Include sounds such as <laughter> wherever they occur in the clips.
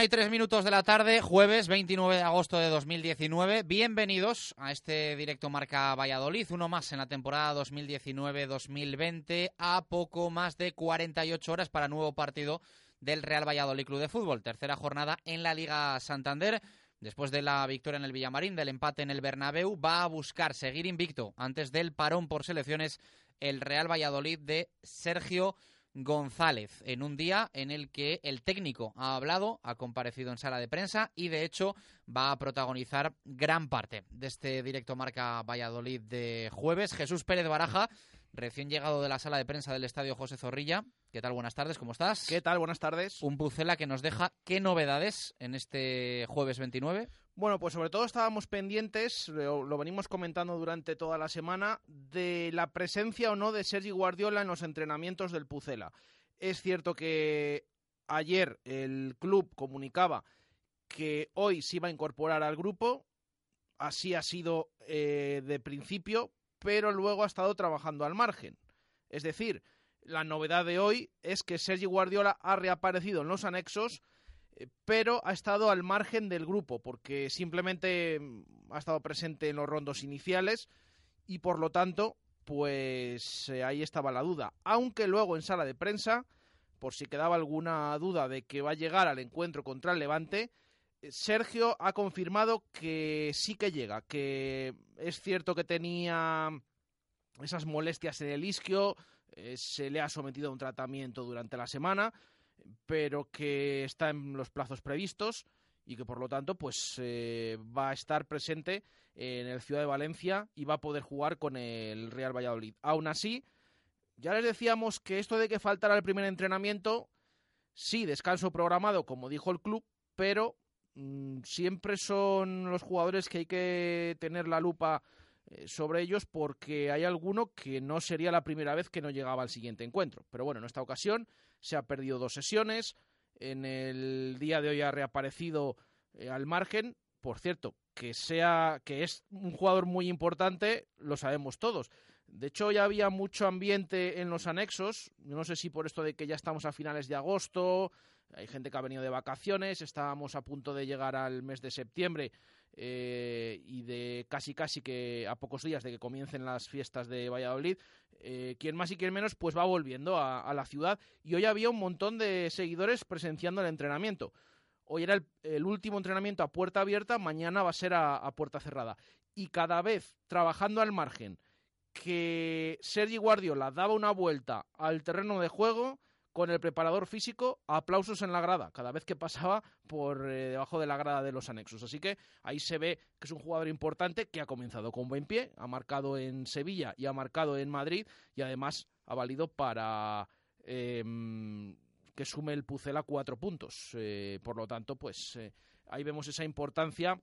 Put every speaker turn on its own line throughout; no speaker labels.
Una tres minutos de la tarde, jueves 29 de agosto de 2019. Bienvenidos a este directo Marca Valladolid, uno más en la temporada 2019-2020, a poco más de 48 horas para nuevo partido del Real Valladolid Club de Fútbol. Tercera jornada en la Liga Santander. Después de la victoria en el Villamarín, del empate en el Bernabéu, va a buscar seguir invicto antes del parón por selecciones el Real Valladolid de Sergio González, en un día en el que el técnico ha hablado, ha comparecido en sala de prensa y de hecho va a protagonizar gran parte de este directo marca Valladolid de jueves. Jesús Pérez Baraja, recién llegado de la sala de prensa del Estadio José Zorrilla. ¿Qué tal? Buenas tardes, ¿cómo estás?
¿Qué tal? Buenas tardes.
Un Pucela que nos deja qué novedades en este jueves 29.
Bueno, pues sobre todo estábamos pendientes, lo, venimos comentando durante toda la semana, de la presencia o no de Sergi Guardiola en los entrenamientos del Pucela. Es cierto que ayer el club comunicaba que hoy se iba a incorporar al grupo, así ha sido eh, de principio, pero luego ha estado trabajando al margen. Es decir, la novedad de hoy es que Sergi Guardiola ha reaparecido en los anexos, pero ha estado al margen del grupo, porque simplemente mm, ha estado presente en los rondos iniciales y por lo tanto, pues eh, ahí estaba la duda. Aunque luego en sala de prensa, por si quedaba alguna duda de que va a llegar al encuentro contra el Levante, Sergio ha confirmado que sí que llega, que es cierto que tenía esas molestias en el isquio, eh, se le ha sometido a un tratamiento durante la semana, pero que está en los plazos previstos y que por lo tanto pues eh, va a estar presente en el Ciudad de Valencia y va a poder jugar con el Real Valladolid. Aún así, ya les decíamos que esto de que faltara el primer entrenamiento, sí, descanso programado, como dijo el club, pero mm, siempre son los jugadores que hay que tener la lupa sobre ellos porque hay alguno que no sería la primera vez que no llegaba al siguiente encuentro. Pero bueno, en esta ocasión se ha perdido dos sesiones. En el día de hoy ha reaparecido eh, al margen. Por cierto, que sea que es un jugador muy importante, lo sabemos todos. De hecho, ya había mucho ambiente en los anexos. No sé si por esto de que ya estamos a finales de agosto, hay gente que ha venido de vacaciones, estábamos a punto de llegar al mes de septiembre eh, y de casi casi que a pocos días de que comiencen las fiestas de Valladolid, eh, quien más y quien menos pues va volviendo a, la ciudad y hoy había un montón de seguidores presenciando el entrenamiento. Hoy era el, último entrenamiento a puerta abierta, mañana va a ser a, a puerta cerrada. Y cada vez trabajando al margen que Sergi Guardiola daba una vuelta al terreno de juego, con el preparador físico, aplausos en la grada, cada vez que pasaba por eh, debajo de la grada de los anexos. Así que ahí se ve que es un jugador importante que ha comenzado con buen pie, ha marcado en Sevilla y ha marcado en Madrid y además ha valido para em, que sume el Pucela cuatro puntos. Eh, por lo tanto, pues eh, ahí vemos esa importancia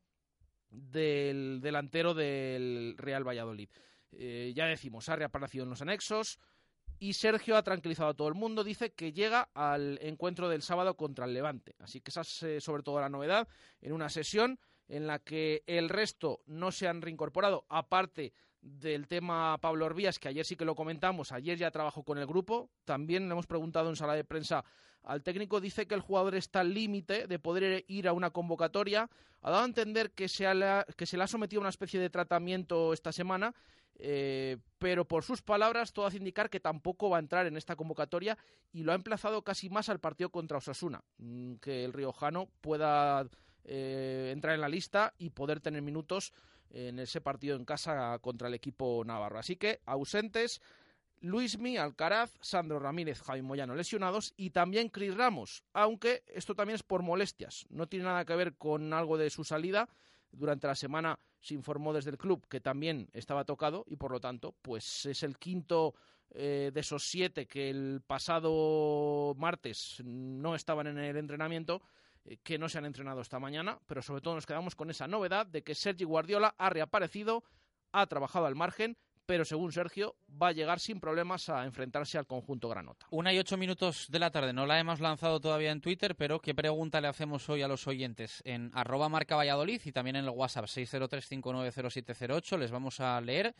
del delantero del Real Valladolid. ya decimos, ha reaparecido en los anexos, y Sergio ha tranquilizado a todo el mundo, dice que llega al encuentro del sábado contra el Levante. Así que esa es eh, sobre todo la novedad en una sesión en la que el resto no se han reincorporado, aparte del tema Pablo Orbías, que ayer sí que lo comentamos, ayer ya trabajó con el grupo, también le hemos preguntado en sala de prensa al técnico, dice que el jugador está al límite de poder ir a una convocatoria, ha dado a entender que se, que se le ha sometido a una especie de tratamiento esta semana eh, pero por sus palabras todo hace indicar que tampoco va a entrar en esta convocatoria y lo ha emplazado casi más al partido contra Osasuna, mm, que el riojano pueda eh, entrar en la lista y poder tener minutos en ese partido en casa contra el equipo navarro. Así que ausentes Luismi, Alcaraz, Sandro Ramírez, Javi Moyano lesionados y también Cris Ramos, aunque esto también es por molestias, no tiene nada que ver con algo de su salida. Durante la semana se informó desde el club que también estaba tocado y por lo tanto pues es el quinto eh, de esos siete que el pasado martes no estaban en el entrenamiento eh, que no se han entrenado esta mañana, pero sobre todo nos quedamos con esa novedad de que Sergi Guardiola ha reaparecido, ha trabajado al margen pero según Sergio va a llegar sin problemas a enfrentarse al conjunto Granota.
Una y ocho minutos de la tarde, no la hemos lanzado todavía en Twitter, pero ¿qué pregunta le hacemos hoy a los oyentes? En arroba marca Valladolid y también en el WhatsApp 603590708 les vamos a leer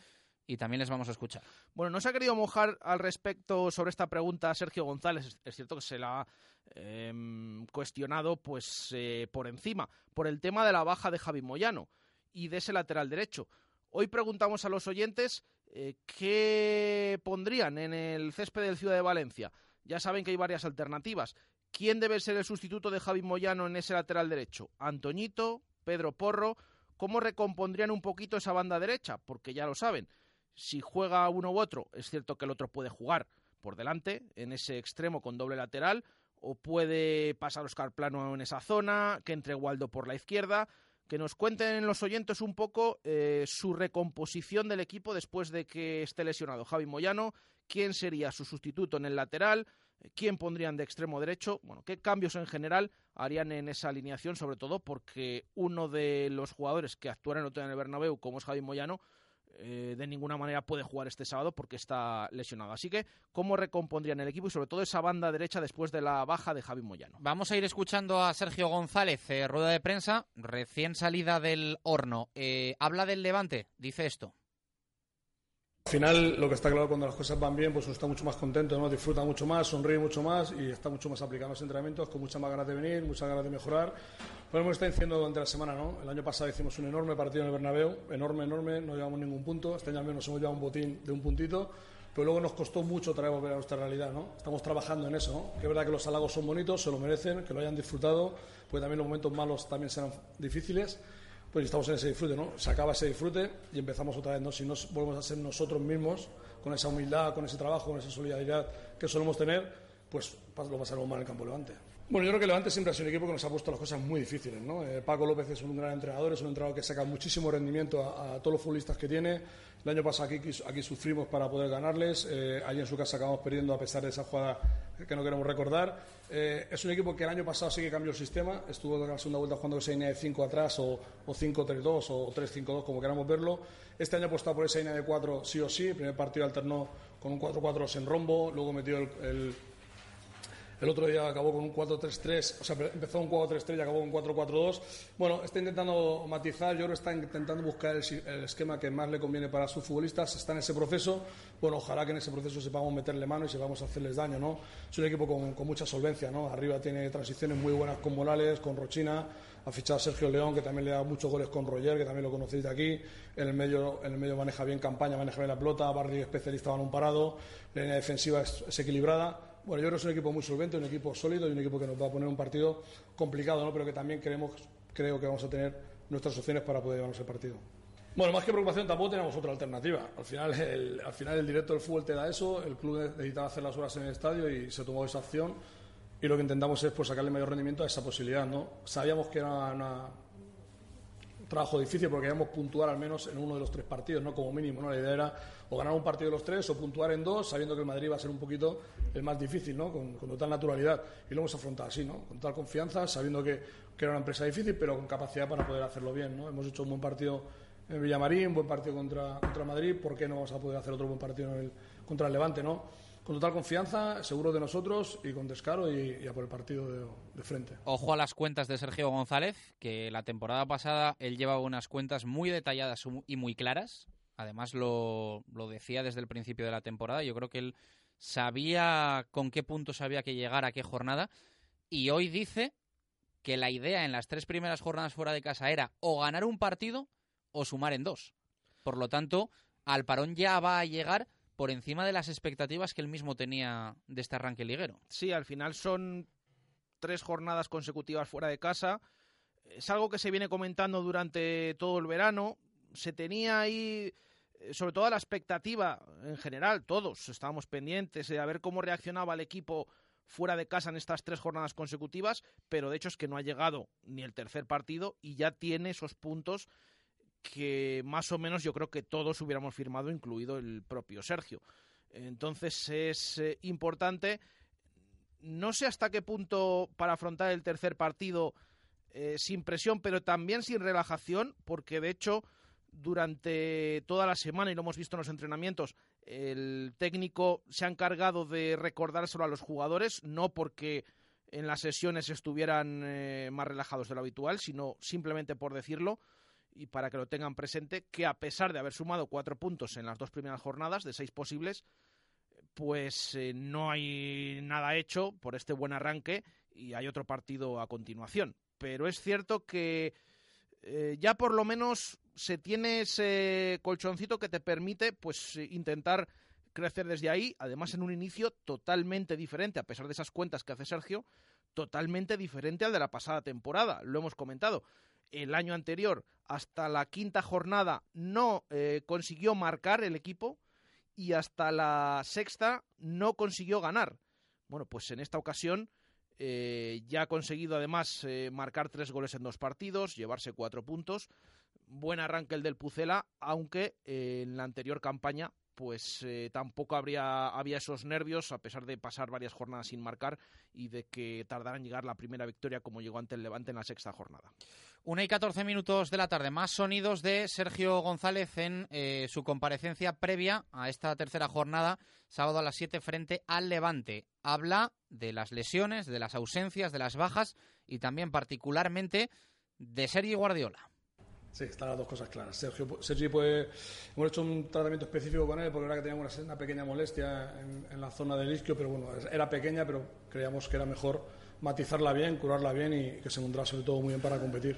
y también les vamos a escuchar.
Bueno, no se ha querido mojar al respecto sobre esta pregunta Sergio González. Es cierto que se la ha em, cuestionado pues eh, por encima, por el tema de la baja de Javi Moyano y de ese lateral derecho. Hoy preguntamos a los oyentes eh, ¿qué pondrían en el césped del Ciudad de Valencia? Ya saben que hay varias alternativas. ¿Quién debe ser el sustituto de Javi Moyano en ese lateral derecho? ¿Antoñito? ¿Pedro Porro? ¿Cómo recompondrían un poquito esa banda derecha? Porque ya lo saben, si juega uno u otro, es cierto que el otro puede jugar por delante, en ese extremo con doble lateral, o puede pasar Oscar Plano en esa zona, que entre Waldo por la izquierda, que nos cuenten los oyentes un poco eh, su recomposición del equipo después de que esté lesionado Javi Moyano, quién sería su sustituto en el lateral, quién pondrían de extremo derecho, bueno, qué cambios en general harían en esa alineación, sobre todo porque uno de los jugadores que actuaron en el Bernabéu, como es Javi Moyano, eh, de ninguna manera puede jugar este sábado porque está lesionado. Así que, ¿cómo recompondrían el equipo y sobre todo esa banda derecha después de la baja de Javi Moyano?
Vamos a ir escuchando a Sergio González, eh, rueda de prensa, recién salida del horno. Eh, habla del Levante, dice esto.
Al final, lo que está claro cuando las cosas van bien, pues uno está mucho más contento, ¿no? disfruta mucho más, sonríe mucho más y está mucho más aplicado en los entrenamientos, con muchas más ganas de venir, muchas ganas de mejorar. Pues hemos estado diciendo durante la semana, ¿no? El año pasado hicimos un enorme partido en el Bernabéu, enorme, enorme, no llevamos ningún punto. Este año al menos hemos llevado un botín de un puntito, pero luego nos costó mucho traer volver a nuestra realidad, ¿no? Estamos trabajando en eso, ¿no? Que es verdad que los halagos son bonitos, se lo merecen, que lo hayan disfrutado, pues también los momentos malos también serán difíciles, pues estamos en ese disfrute, ¿no? Se acaba ese disfrute y empezamos otra vez, ¿no? Si no volvemos a ser nosotros mismos, con esa humildad, con ese trabajo, con esa solidaridad que solemos tener, pues lo pasaremos mal en el campo Levante. Bueno, yo creo que Levante siempre ha sido un equipo que nos ha puesto las cosas muy difíciles. ¿no? Eh, Paco López es un gran entrenador, es un entrenador que saca muchísimo rendimiento a, todos los futbolistas que tiene. El año pasado aquí, aquí sufrimos para poder ganarles. Eh, allí en su casa acabamos perdiendo a pesar de esa jugada que no queremos recordar. Eh, es un equipo que el año pasado sí que cambió el sistema. Estuvo en la segunda vuelta jugando esa línea de 5 atrás o 5-3-2 o 3-5-2, como queramos verlo. Este año ha apostado por esa línea de 4 sí o sí. El primer partido alternó con un 4-4 en rombo, luego metió el el otro día acabó con un 4-3-3, o sea, empezó un 4-3-3 y acabó con un 4-4-2. Bueno, está intentando matizar, yo creo que está intentando buscar el, esquema que más le conviene para sus futbolistas, está en ese proceso. Bueno, ojalá que en ese proceso sepamos meterle mano y sepamos hacerles daño, ¿no? Es un equipo con, mucha solvencia, ¿no? Arriba tiene transiciones muy buenas con Morales, con Rochina, ha fichado a Sergio León, que también le da muchos goles con Roger, que también lo conocéis de aquí. En el medio, en el medio maneja bien campaña, maneja bien la pelota. Barry especialista un parado. La línea defensiva es equilibrada. Bueno, yo creo que es un equipo muy solvente, un equipo sólido y un equipo que nos va a poner un partido complicado, ¿no? pero que también queremos, creo que vamos a tener nuestras opciones para poder llevarnos el partido. Bueno, más que preocupación, tampoco tenemos otra alternativa. Al final, el, al final, el directo del fútbol te da eso, el club necesitaba hacer las horas en el estadio y se tomó esa opción. Y lo que intentamos es pues, sacarle mayor rendimiento a esa posibilidad. ¿no? Sabíamos que era una, trabajo difícil porque queríamos puntuar al menos en uno de los tres partidos, ¿no? Como mínimo, ¿no? La idea era o ganar un partido de los tres o puntuar en dos, sabiendo que el Madrid va a ser un poquito el más difícil, ¿no? Con, total naturalidad. Y lo hemos afrontado así, ¿no? Con total confianza, sabiendo que, que, era una empresa difícil, pero con capacidad para poder hacerlo bien, ¿no? Hemos hecho un buen partido en Villamarín, un buen partido contra, contra Madrid, ¿por qué no vamos a poder hacer otro buen partido contra el Levante, ¿no? Con total confianza, seguro de nosotros y con descaro y, a por el partido de, frente.
Ojo a las cuentas de Sergio González, que la temporada pasada él llevaba unas cuentas muy detalladas y muy claras. Además lo, lo decía desde el principio de la temporada. Yo creo que él sabía con qué puntos había que llegar a qué jornada. Y hoy dice que la idea en las tres primeras jornadas fuera de casa era o ganar un partido o sumar en dos. Por lo tanto, al parón ya va a llegar por encima de las expectativas que él mismo tenía de este arranque liguero.
Sí, al final son tres jornadas consecutivas fuera de casa. Es algo que se viene comentando durante todo el verano. Se tenía ahí, eh, sobre todo la expectativa en general, todos estábamos pendientes de ver cómo reaccionaba el equipo fuera de casa en estas tres jornadas consecutivas, pero de hecho es que no ha llegado ni el tercer partido y ya tiene esos puntos que más o menos yo creo que todos hubiéramos firmado, incluido el propio Sergio. Entonces es eh, importante, no sé hasta qué punto para afrontar el tercer partido eh, sin presión, pero también sin relajación, porque de hecho durante toda la semana, y lo hemos visto en los entrenamientos, el técnico se ha encargado de recordárselo a los jugadores, no porque en las sesiones estuvieran eh, más relajados de lo habitual, sino simplemente por decirlo y para que lo tengan presente, que a pesar de haber sumado cuatro puntos en las dos primeras jornadas, de seis posibles, pues eh, no hay nada hecho por este buen arranque y hay otro partido a continuación. Pero es cierto que eh, ya por lo menos se tiene ese colchoncito que te permite pues intentar crecer desde ahí, además en un inicio totalmente diferente, a pesar de esas cuentas que hace Sergio, totalmente diferente al de la pasada temporada, lo hemos comentado el año anterior hasta la quinta jornada no eh, consiguió marcar el equipo y hasta la sexta no consiguió ganar. Bueno, pues en esta ocasión eh, ya ha conseguido además eh, marcar tres goles en dos partidos, llevarse cuatro puntos. Buen arranque el del Pucela, aunque en la anterior campaña pues eh, tampoco habría, había esos nervios, a pesar de pasar varias jornadas sin marcar y de que tardaran en llegar la primera victoria como llegó ante el Levante en la sexta jornada.
Una y catorce minutos de la tarde, más sonidos de Sergio González en eh, su comparecencia previa a esta tercera jornada, sábado a las siete frente al Levante. Habla de las lesiones, de las ausencias, de las bajas y también particularmente de Sergio Guardiola.
Sí, están las dos cosas claras. Sergio, Sergio puede, hemos hecho un tratamiento específico con él porque era que teníamos una, pequeña molestia en, la zona del isquio, pero bueno, era pequeña, pero creíamos que era mejor matizarla bien, curarla bien y que se encontrara sobre todo muy bien para competir.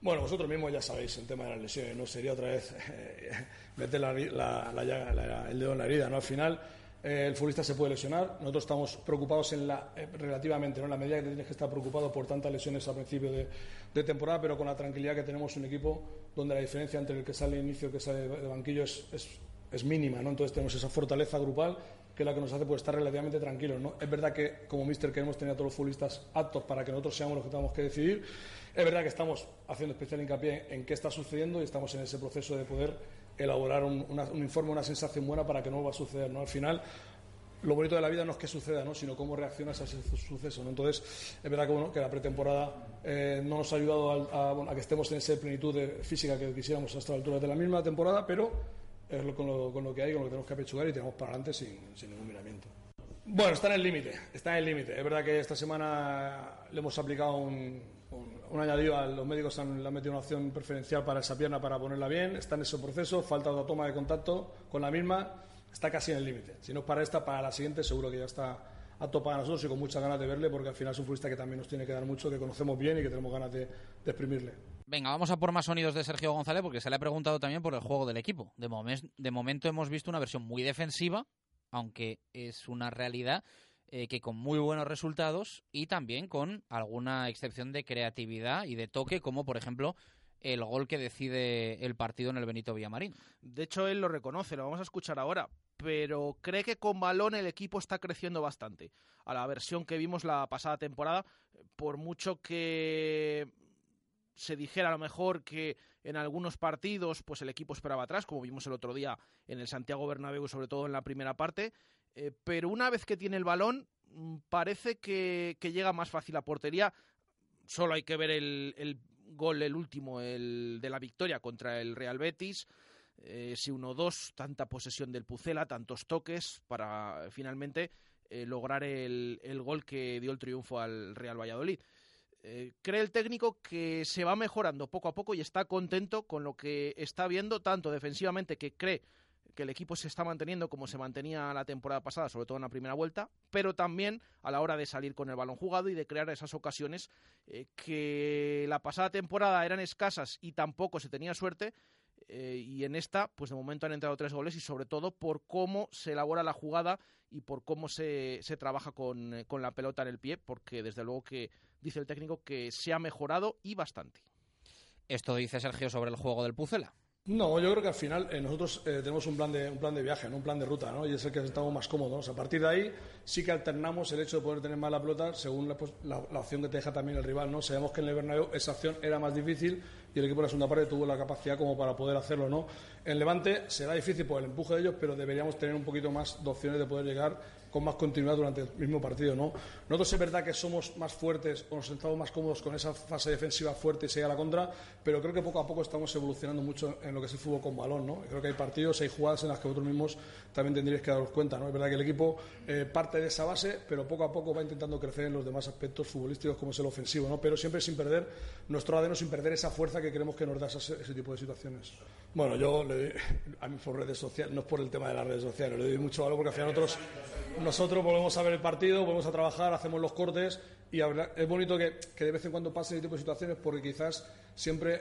Bueno, vosotros mismos ya sabéis el tema de las lesiones, no sería otra vez <laughs> eh, meter el dedo en la herida, ¿no? Al final eh, el futbolista se puede lesionar, nosotros estamos preocupados en la, eh, relativamente, ¿no? en la medida que tienes que estar preocupado por tantas lesiones a principio de, temporada, pero con la tranquilidad que tenemos un equipo donde la diferencia entre el que sale de inicio y el que sale de banquillo es, mínima, ¿no? Entonces tenemos esa fortaleza grupal que es la que nos hace pues, estar relativamente tranquilos. ¿no? Es verdad que como míster queremos tener a todos los futbolistas aptos para que nosotros seamos los que tenemos que decidir. Es verdad que estamos haciendo especial hincapié en qué está sucediendo y estamos en ese proceso de poder elaborar un, informe, una sensación buena para que no va a suceder. ¿no? Al final, lo bonito de la vida no es que suceda, ¿no? sino cómo reaccionas a ese suceso. ¿no? Entonces, es verdad que, que la pretemporada eh, no nos ha ayudado a, que estemos en esa plenitud de física que quisiéramos hasta la altura de la misma temporada, pero es lo, con, lo, que hay, con lo que tenemos que apechugar y tenemos para adelante sin, ningún miramiento. Bueno, está en el límite, está en el límite. Es verdad que esta semana le hemos aplicado un, un, añadido a los médicos, han, le han metido una opción preferencial para esa pierna para ponerla bien. Está en ese proceso, falta otra toma de contacto con la misma, está casi en el límite. Si no es para esta, para la siguiente seguro que ya está a topa a nosotros y con muchas ganas de verle porque al final es un futbolista que también nos tiene que dar mucho, que conocemos bien y que tenemos ganas de, de exprimirle.
Venga, vamos a por más sonidos de Sergio González porque se le ha preguntado también por el juego del equipo. De, de momento hemos visto una versión muy defensiva, aunque es una realidad eh, que con muy buenos resultados y también con alguna excepción de creatividad y de toque, como por ejemplo el gol que decide el partido en el Benito Villamarín.
De hecho, él lo reconoce, lo vamos a escuchar ahora, pero cree que con balón el equipo está creciendo bastante. A la versión que vimos la pasada temporada, por mucho que se dijera a lo mejor que en algunos partidos pues el equipo esperaba atrás, como vimos el otro día en el Santiago Bernabéu, sobre todo en la primera parte, eh, pero una vez que tiene el balón mm, parece que, llega más fácil a portería. Solo hay que ver el, gol, el último, el de la victoria contra el Real Betis. Eh, si 1-2, tanta posesión del Pucela, tantos toques para finalmente eh, lograr el, gol que dio el triunfo al Real Valladolid. Eh, cree el técnico que se va mejorando poco a poco y está contento con lo que está viendo, tanto defensivamente que cree que el equipo se está manteniendo como se mantenía la temporada pasada, sobre todo en la primera vuelta, pero también a la hora de salir con el balón jugado y de crear esas ocasiones eh, que la pasada temporada eran escasas y tampoco se tenía suerte. Eh, y en esta, pues de momento han entrado tres goles y sobre todo por cómo se elabora la jugada y por cómo se, se trabaja con, con la pelota en el pie, porque desde luego que dice el técnico que se ha mejorado y bastante.
Esto dice Sergio sobre el juego del Pucela.
No, yo creo que al final eh, nosotros eh, tenemos un plan de un plan de viaje, ¿no? un plan de ruta, ¿no? y es el que estamos más cómodos. A partir de ahí sí que alternamos el hecho de poder tener más la pelota según la, pues, opción que te deja también el rival. ¿no? Sabemos que en el Bernabéu esa opción era más difícil y el equipo de la segunda parte tuvo la capacidad como para poder hacerlo. ¿no? En Levante será difícil por el empuje de ellos, pero deberíamos tener un poquito más de opciones de poder llegar con más continuidad durante el mismo partido. ¿no? Nosotros es verdad que somos más fuertes o nos sentamos más cómodos con esa fase defensiva fuerte y seguir a la contra, pero creo que poco a poco estamos evolucionando mucho en lo que es el fútbol con balón. ¿no? Creo que hay partidos, hay jugadas en las que vosotros mismos también tendríais que daros cuenta. ¿no? Es verdad que el equipo eh, parte de esa base, pero poco a poco va intentando crecer en los demás aspectos futbolísticos como es el ofensivo, ¿no? pero siempre sin perder nuestro ADN, sin perder esa fuerza que queremos que nos da ese, ese tipo de situaciones. Bueno, yo le doy, a mí por redes sociales, no es por el tema de las redes sociales, le doy mucho valor porque al final nosotros nosotros volvemos a ver el partido, volvemos a trabajar, hacemos los cortes y es bonito que, que, de vez en cuando pase ese tipo de situaciones porque quizás siempre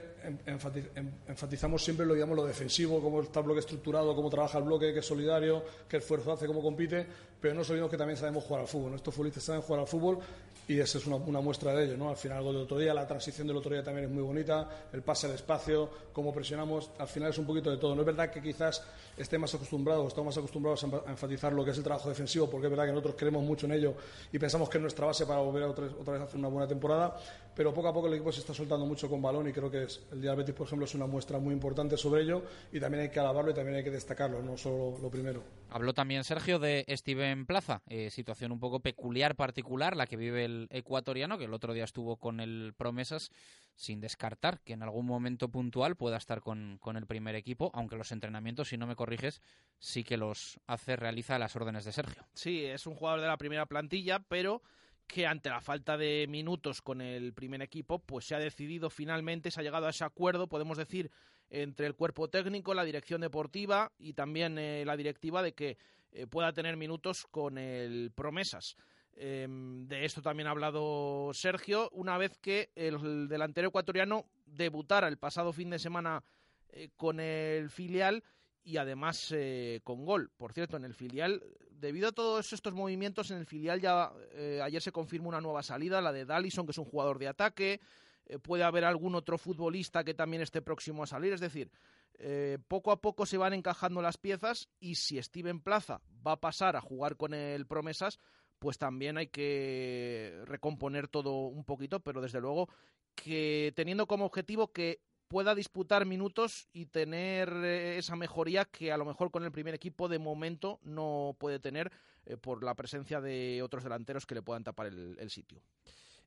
enfatizamos siempre lo, digamos, lo defensivo, cómo está el bloque estructurado, cómo trabaja el bloque, qué es solidario, qué esfuerzo hace, cómo compite, pero no olvidemos que también sabemos jugar al fútbol. Estos futbolistas saben jugar al fútbol y esa es una, muestra de ello. ¿no? Al final, algo del otro día, la transición del otro día también es muy bonita, el pase al espacio, cómo presionamos, al final es un poquito de todo. No es verdad que quizás esté más acostumbrados, estamos más acostumbrados a enfatizar lo que es el trabajo defensivo, porque es verdad que nosotros creemos mucho en ello y pensamos que es nuestra base para volver a otra, otra vez a hacer una buena temporada, pero poco a poco el equipo se está soltando mucho con balón y creo que es, el día del Betis, por ejemplo, es una muestra muy importante sobre ello y también hay que alabarlo y también hay que destacarlo, no solo lo primero.
Habló también Sergio de Steven Plaza, eh, situación un poco peculiar, particular, la que vive el ecuatoriano, que el otro día estuvo con el Promesas, sin descartar que en algún momento puntual pueda estar con, con el primer equipo, aunque los entrenamientos, si no me corriges, sí que los hace, realiza a las órdenes de Sergio.
Sí, es un jugador de la primera plantilla, pero que ante la falta de minutos con el primer equipo, pues se ha decidido finalmente, se ha llegado a ese acuerdo, podemos decir, entre el cuerpo técnico, la dirección deportiva y también eh, la directiva de que eh, pueda tener minutos con el Promesas. Em, de esto también ha hablado Sergio, una vez que el delantero ecuatoriano debutara el pasado fin de semana eh, con el filial y además eh, con gol. Por cierto, en el filial, debido a todos estos movimientos, en el filial ya eh, ayer se confirmó una nueva salida, la de Dallison, que es un jugador de ataque. puede haber algún otro futbolista que también esté próximo a salir. Es decir, poco a poco se van encajando las piezas y si Steven Plaza va a pasar a jugar con el Promesas, pues también hay que recomponer todo un poquito, pero desde luego que teniendo como objetivo que pueda disputar minutos y tener eh, esa mejoría que a lo mejor con el primer equipo de momento no puede tener eh, por la presencia de otros delanteros que le puedan tapar el, sitio.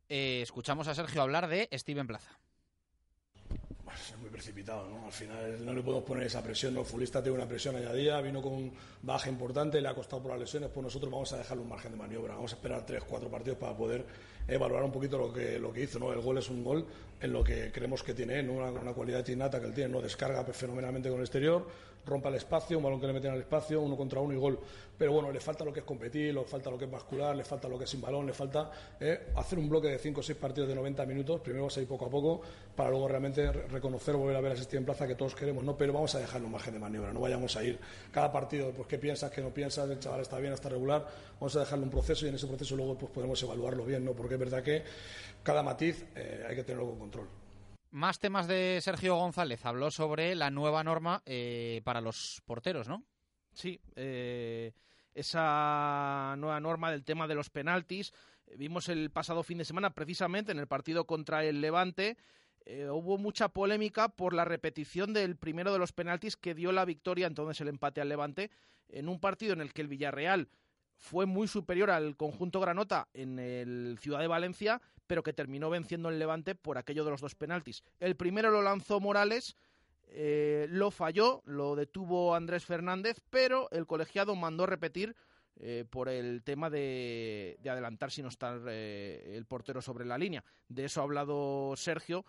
Eh, escuchamos a Sergio hablar de Steven Plaza
es muy precipitado, ¿no? Al final no le podemos poner esa presión. El futbolista tiene una presión añadida, vino con baja importante, le ha costado por las lesiones, pues nosotros vamos a dejarle un margen de maniobra. Vamos a esperar tres, cuatro partidos para poder evaluar un poquito lo que, lo que hizo, ¿no? El gol es un gol en lo que creemos que tiene, una, una cualidad innata que él tiene, ¿no? Descarga fenomenalmente con el exterior, rompa el espacio, un balón que le meten al espacio, uno contra uno y gol. Pero bueno, le falta lo que es competir, le falta lo que es bascular, le falta lo que es sin balón, le falta eh, hacer un bloque de 5 o 6 partidos de 90 minutos, primero vas a ir poco a poco, para luego realmente reconocer, volver a ver a ese en plaza que todos queremos, ¿no? Pero vamos a dejar un margen de maniobra, no vayamos a ir cada partido, pues qué piensas, qué no piensas, el chaval está bien, está regular, vamos a dejarle un proceso y en ese proceso luego pues podemos evaluarlo bien, ¿no? Porque es verdad que cada matiz eh, hay que tenerlo con control.
Más temas de Sergio González. Habló sobre la nueva norma eh, para los porteros, ¿no?
Sí, eh, esa nueva norma del tema de los penaltis. Vimos el pasado fin de semana, precisamente en el partido contra el Levante, eh, hubo mucha polémica por la repetición del primero de los penaltis que dio la victoria, entonces el empate al Levante, en un partido en el que el Villarreal fue muy superior al conjunto Granota en el Ciudad de Valencia, pero que terminó venciendo el Levante por aquello de los dos penaltis. El primero lo lanzó Morales, eh, lo falló, lo detuvo Andrés Fernández, pero el colegiado mandó repetir eh, por el tema de, adelantar si no está eh, el portero sobre la línea. De eso ha hablado Sergio,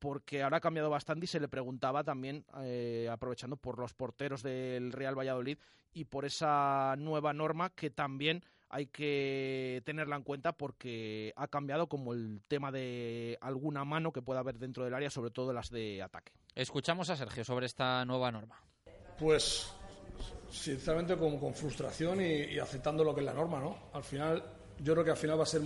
porque ahora ha cambiado bastante y se le preguntaba también, aprovechando por los porteros del Real Valladolid y por esa nueva norma que también hay que tenerla en cuenta porque ha cambiado como el tema de alguna mano que pueda haber dentro del área, sobre todo las de ataque.
Escuchamos a Sergio sobre esta nueva norma.
Pues sinceramente con, con frustración y, aceptando lo que es la norma, ¿no? Al final, yo creo que al final va a ser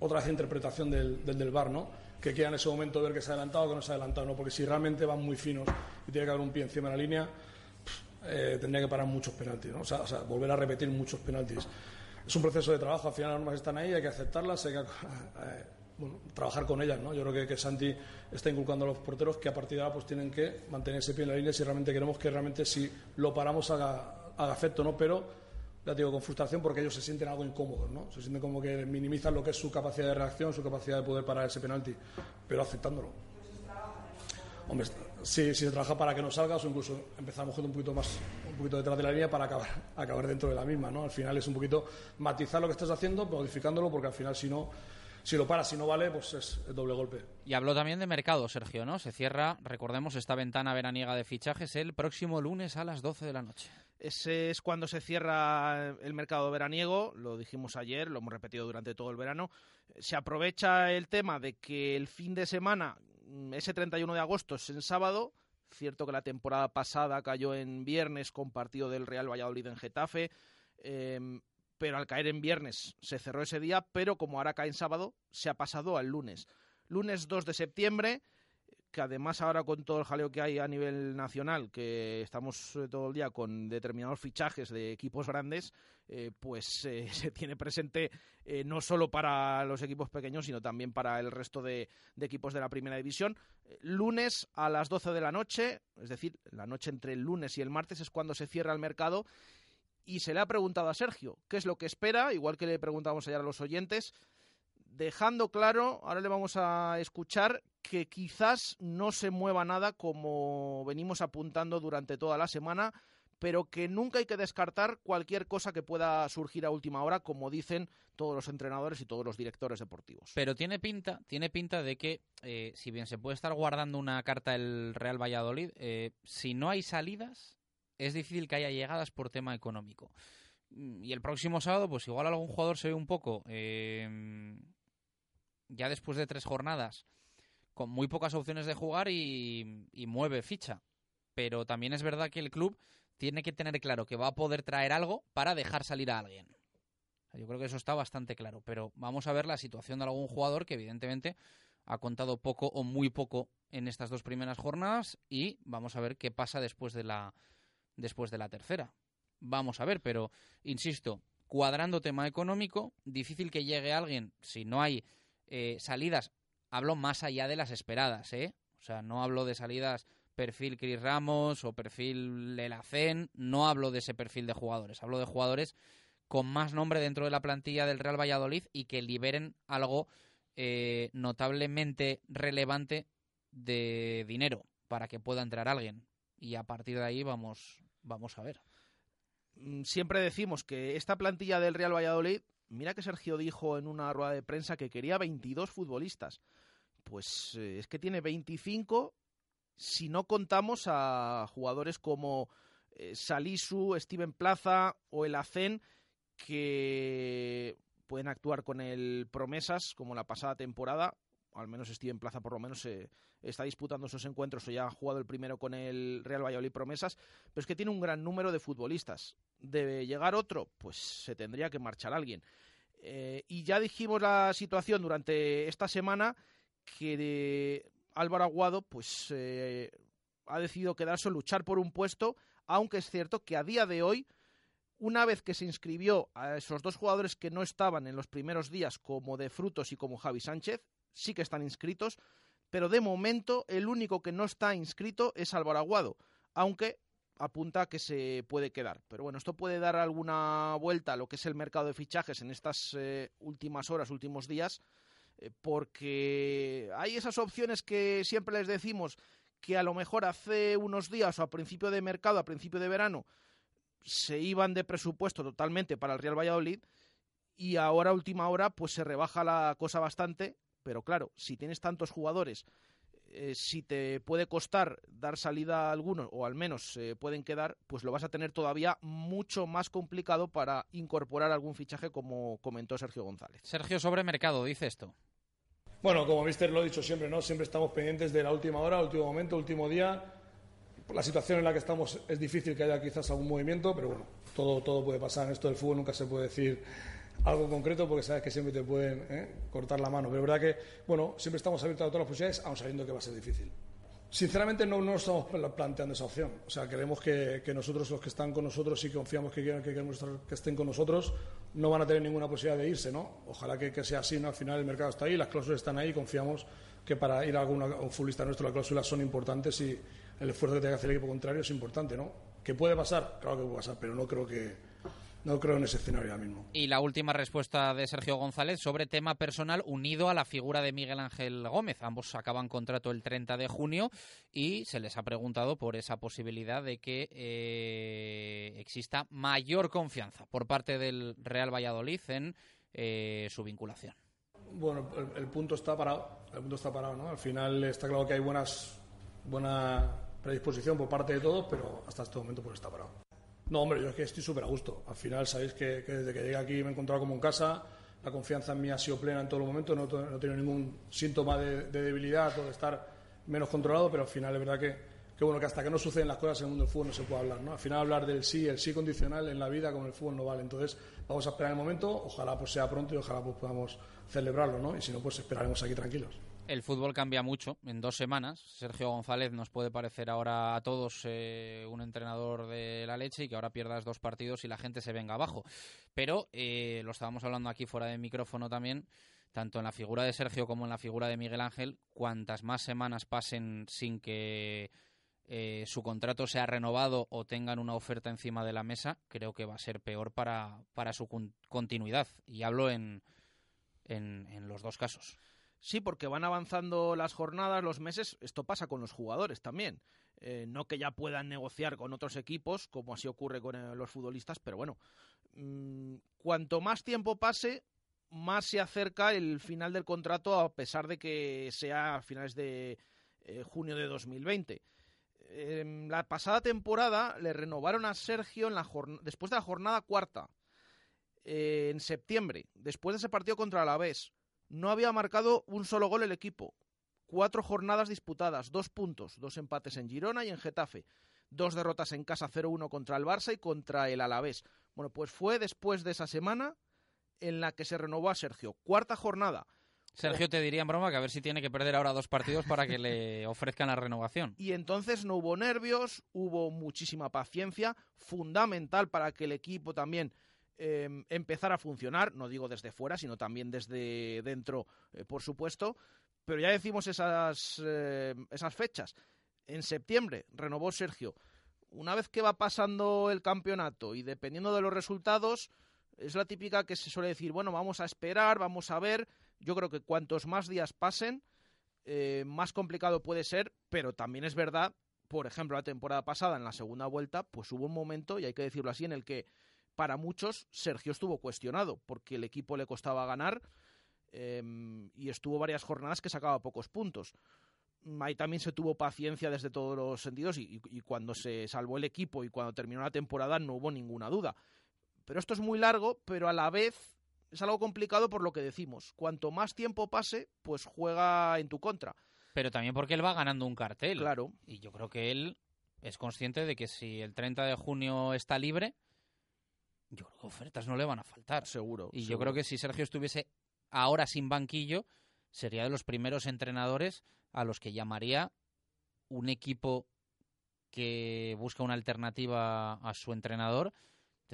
otra interpretación del, del, bar, ¿no? Que quiera en ese momento ver que se ha adelantado o que no se ha adelantado, ¿no? Porque si realmente van muy finos y tiene que haber un pie encima de la línea, eh, tendría que parar muchos penaltis, ¿no? O sea, o sea, volver a repetir muchos penaltis. Es un proceso de trabajo, al final las normas están ahí, hay que aceptarlas, hay que... <laughs> Eh, bueno, trabajar con ellas. ¿no? Yo creo que, Santi está inculcando a los porteros que a partir de ahora pues, tienen que mantenerse pie en la línea si realmente queremos que realmente si lo paramos haga, haga efecto, ¿no? pero ya digo, con frustración porque ellos se sienten algo incómodos, ¿no? Se sienten como que minimizan lo que es su capacidad de reacción, su capacidad de poder parar ese penalti, pero aceptándolo. Hombre, si, si se trabaja para que no salgas o incluso empezamos un poquito más, un poquito detrás de la línea para acabar, <laughs> acabar dentro de la misma, ¿no? Al final es un poquito matizar lo que estás haciendo, modificándolo, porque al final si no si lo para, si no vale, pues es el doble golpe.
Y habló también de mercado, Sergio, ¿no? Se cierra, recordemos, esta ventana veraniega de fichajes el próximo lunes a las 12 de la noche.
Ese es cuando se cierra el mercado veraniego, lo dijimos ayer, lo hemos repetido durante todo el verano. Se aprovecha el tema de que el fin de semana, ese 31 de agosto, es en sábado. Cierto que la temporada pasada cayó en viernes con partido del Real Valladolid en Getafe. Em, pero al caer en viernes se cerró ese día, pero como ahora cae en sábado, se ha pasado al lunes. Lunes 2 de septiembre, que además ahora con todo el jaleo que hay a nivel nacional, que estamos eh, todo el día con determinados fichajes de equipos grandes, eh, pues <laughs> eh, se tiene presente no solo para los equipos pequeños, sino también para el resto de, de, equipos de la primera división. Lunes a las 12 de la noche, es decir, la noche entre el lunes y el martes es cuando se cierra el mercado y se le ha preguntado a Sergio qué es lo que espera, igual que le preguntamos ayer a los oyentes, dejando claro, ahora le vamos a escuchar que quizás no se mueva nada como venimos apuntando durante toda la semana, pero que nunca hay que descartar cualquier cosa que pueda surgir a última hora, como dicen todos los entrenadores y todos los directores deportivos.
Pero tiene pinta, tiene pinta de que, eh, si bien se puede estar guardando una carta el Real Valladolid, eh, si no hay salidas, es difícil que haya llegadas por tema económico. Mm, y el próximo sábado, pues igual algún jugador se ve un poco, em, ya después de tres jornadas, con muy pocas opciones de jugar y, y mueve ficha. Pero también es verdad que el club tiene que tener claro que va a poder traer algo para dejar salir a alguien. Yo creo que eso está bastante claro, pero vamos a ver la situación de algún jugador que evidentemente ha contado poco o muy poco en estas dos primeras jornadas y vamos a ver qué pasa después de la después de la tercera. Vamos a ver, pero insisto, cuadrando tema económico, difícil que llegue alguien si no hay eh, salidas. Hablo más allá de las esperadas, ¿eh? O sea, no hablo de salidas perfil Cris Ramos o perfil Lelacén, no hablo de ese perfil de jugadores, hablo de jugadores con más nombre dentro de la plantilla del Real Valladolid y que liberen algo eh, notablemente relevante de dinero para que pueda entrar alguien. Y a partir de ahí vamos, vamos a ver.
Mm, siempre decimos que esta plantilla del Real Valladolid, mira que Sergio dijo en una rueda de prensa que quería 22 futbolistas. Pues eh, es que tiene 25 si no contamos a jugadores como eh, Salisu, Steven Plaza o el Acen, que pueden actuar con el promesas como la pasada temporada. Al menos Steven Plaza por lo menos está disputando esos encuentros o ya ha jugado el primero con el Real Valladolid promesas, pero es que tiene un gran número de futbolistas. ¿Debe llegar otro? Pues se tendría que marchar alguien. Eh, y ya dijimos la situación durante esta semana que Álvaro Aguado pues eh, ha decidido quedarse o luchar por un puesto, aunque es cierto que a día de hoy, una vez que se inscribió a esos dos jugadores que no estaban en los primeros días, como De Frutos y como Javi Sánchez, sí que están inscritos, pero de momento el único que no está inscrito es Álvaro Aguado, aunque apunta que se puede quedar. Pero bueno, esto puede dar alguna vuelta a lo que es el mercado de fichajes en estas eh, últimas horas, últimos días, porque hay esas opciones que siempre les decimos que a lo mejor hace unos días o a principio de mercado, a principio de verano, se iban de presupuesto totalmente para el Real Valladolid y ahora a última hora pues se rebaja la cosa bastante, pero claro, si tienes tantos jugadores, eh, si te puede costar dar salida a algunos o al menos se pueden quedar, pues lo vas a tener todavía mucho más complicado para incorporar algún fichaje como comentó Sergio González.
Sergio sobre mercado dice esto.
Bueno, como Mister lo he dicho siempre, ¿no? Siempre estamos pendientes de la última hora, último momento, último día. La situación en la que estamos es difícil que haya quizás algún movimiento, pero bueno, todo, todo puede pasar. En esto del fútbol nunca se puede decir algo concreto porque sabes que siempre te pueden ¿eh? cortar la mano. Pero es verdad que, bueno, siempre estamos abiertos a todas las posibilidades, aun sabiendo que va a ser difícil. Sinceramente no, no estamos planteando esa opción. O sea, creemos que, nosotros, los que están con nosotros y confiamos que que, que, estén con nosotros, no van a tener ninguna posibilidad de irse, ¿no? Ojalá que, sea así, ¿no? Al final el mercado está ahí, las cláusulas están ahí confiamos que para ir a, alguna, un futbolista nuestro las cláusulas son importantes y el esfuerzo que tenga que hacer el equipo contrario es importante, ¿no? ¿Que puede pasar? Claro que puede pasar, pero no creo que, no creo en ese escenario ahora mismo.
Y la última respuesta de Sergio González sobre tema personal unido a la figura de Miguel Ángel Gómez. Ambos acaban contrato el 30 de junio y se les ha preguntado por esa posibilidad de que eh, exista mayor confianza por parte del Real Valladolid en eh, su vinculación.
Bueno, el, punto está parado. El punto está parado, ¿no? Al final está claro que hay buenas, buena predisposición por parte de todos, pero hasta este momento pues está parado. No, hombre, yo es que estoy súper a gusto. Al final, sabéis que, desde que llegué aquí me he encontrado como en casa. La confianza en mí ha sido plena en todo momento. No, no he tenido ningún síntoma de, debilidad o de estar menos controlado, pero al final es verdad que, que, bueno, que hasta que no suceden las cosas en el mundo del fútbol no se puede hablar. ¿no? Al final, hablar del sí, el sí condicional en la vida con el fútbol no vale. Entonces, vamos a esperar el momento. Ojalá pues sea pronto y ojalá pues podamos celebrarlo. ¿no? Y si no, pues esperaremos aquí tranquilos
el fútbol cambia mucho en dos semanas. Sergio González nos puede parecer ahora a todos eh, un entrenador de la leche y que ahora pierdas dos partidos y la gente se venga abajo. Pero eh, lo estábamos hablando aquí fuera de micrófono también, tanto en la figura de Sergio como en la figura de Miguel Ángel, cuantas más semanas pasen sin que eh, su contrato sea renovado o tengan una oferta encima de la mesa, creo que va a ser peor para, para su continuidad. Y hablo en, en los dos casos.
Sí, porque van avanzando las jornadas, los meses. Esto pasa con los jugadores también. Eh, no que ya puedan negociar con otros equipos, como así ocurre con eh, los futbolistas, pero bueno, mm, cuanto más tiempo pase, más se acerca el final del contrato, a pesar de que sea a finales de eh, junio de 2020. Em, la pasada temporada le renovaron a Sergio en la después de la jornada cuarta, en septiembre, después de ese partido contra la Alavés no había marcado un solo gol el equipo. cuatro jornadas disputadas, dos puntos, dos empates en Girona y en Getafe, dos derrotas en casa 0-1 contra el Barça y contra el Alavés. Bueno, pues fue después de esa semana en la que se renovó a Sergio. Cuarta jornada.
Sergio te diría en broma que a ver si tiene que perder ahora dos partidos para que le <laughs> ofrezcan la renovación.
Y entonces no hubo nervios, hubo muchísima paciencia, fundamental para que el equipo también eh, empezara a funcionar, no digo desde fuera, sino también desde dentro, eh, por supuesto. Pero ya decimos esas, eh, esas fechas. En septiembre renovó Sergio. Una vez que va pasando el campeonato y dependiendo de los resultados, es la típica que se suele decir, bueno, vamos a esperar, vamos a ver. Yo creo que cuantos más días pasen, eh, más complicado puede ser, pero también es verdad, por ejemplo, la temporada pasada, en la segunda vuelta, pues hubo un momento, y hay que decirlo así, en el que para muchos Sergio estuvo cuestionado, porque el equipo le costaba ganar em, y estuvo varias jornadas que sacaba pocos puntos. Ahí también se tuvo paciencia desde todos los sentidos y cuando se salvó el equipo y cuando terminó la temporada no hubo ninguna duda. Pero esto es muy largo, pero a la vez es algo complicado por lo que decimos. Cuanto más tiempo pase, pues juega en tu contra.
Pero también porque él va ganando un cartel.
Claro.
Y yo creo que él es consciente de que si el 30 de junio está libre, yo creo que ofertas no le van a faltar.
Seguro.
Y yo creo que si Sergio estuviese ahora sin banquillo, sería de los primeros entrenadores a los que llamaría un equipo que busca una alternativa a su entrenador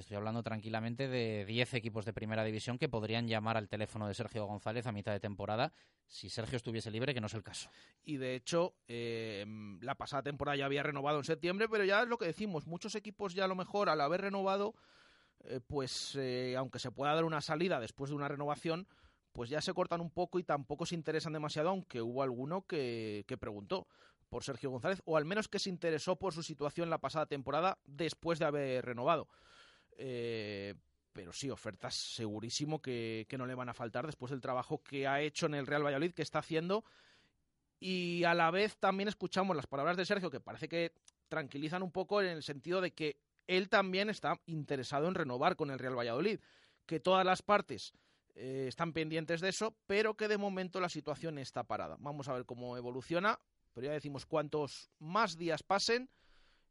estoy hablando tranquilamente de 10 equipos de primera división que podrían llamar al teléfono de Sergio González a mitad de temporada si Sergio estuviese libre, que no es el caso.
Y de hecho, eh, la pasada temporada ya había renovado en septiembre, pero ya es lo que decimos, muchos equipos ya a lo mejor al haber renovado, eh, pues eh, aunque se pueda dar una salida después de una renovación, pues ya se cortan un poco y tampoco se interesan demasiado, aunque hubo alguno que, que preguntó por Sergio González, o al menos que se interesó por su situación la pasada temporada después de haber renovado. Eh, pero sí, ofertas segurísimo que, no le van a faltar después del trabajo que ha hecho en el Real Valladolid, que está haciendo. Y a la vez también escuchamos las palabras de Sergio, que parece que tranquilizan un poco en el sentido de que él también está interesado en renovar con el Real Valladolid, que todas las partes eh, están pendientes de eso, pero que de momento la situación está parada. Vamos a ver cómo evoluciona, pero ya decimos cuantos más días pasen,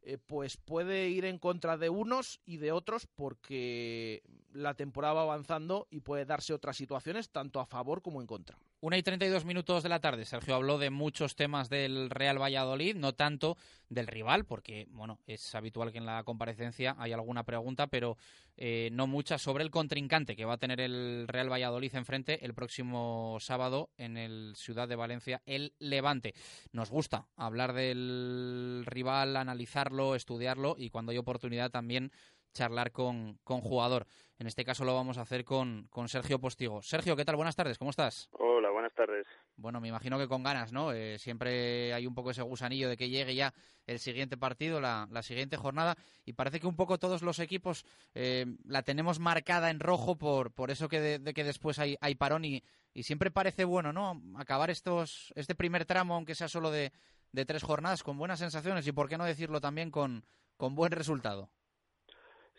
eh, pues puede ir en contra de unos y de otros porque la temporada va avanzando y puede darse otras situaciones tanto a favor como en contra.
Una y 32 minutos de la tarde. Sergio habló de muchos temas del Real Valladolid, no tanto del rival, porque bueno, es habitual que en la comparecencia haya alguna pregunta, pero eh, no mucha sobre el contrincante que va a tener el Real Valladolid enfrente el próximo sábado en el Ciudad de Valencia, el Levante. Nos gusta hablar del rival, analizarlo, estudiarlo y cuando hay oportunidad también charlar con, con jugador. En este caso lo vamos a hacer con, con Sergio Postigo. Sergio, ¿qué tal? Buenas tardes, ¿cómo estás? Bueno, me imagino que con ganas, ¿no? Eh, siempre hay un poco ese gusanillo de que llegue ya el siguiente partido, la, siguiente jornada, y parece que un poco todos los equipos eh, la tenemos marcada en rojo por, por eso que, de, que después hay, hay parón y, y, siempre parece bueno, ¿no? Acabar estos, este primer tramo, aunque sea solo de, de tres jornadas, con buenas sensaciones y, ¿por qué no decirlo también, con, con buen resultado?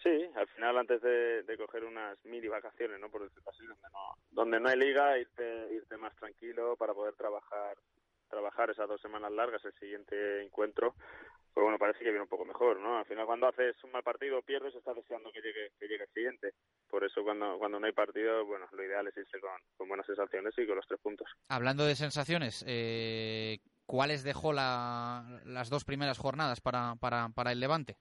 Sí, al final antes de, coger unas mini vacaciones, ¿no? Por decirlo así, donde no, donde no hay liga, irte, irte más tranquilo para poder trabajar trabajar esas dos semanas largas, el siguiente encuentro, pues bueno, parece que viene un poco mejor, ¿no? Al final cuando haces un mal partido, pierdes, estás deseando que llegue, que llegue el siguiente. Por eso cuando, cuando no hay partido, bueno, lo ideal es irse con, con buenas sensaciones y con los tres puntos.
Hablando de sensaciones, eh, ¿cuáles dejó la, las dos primeras jornadas para, para, para el Levante?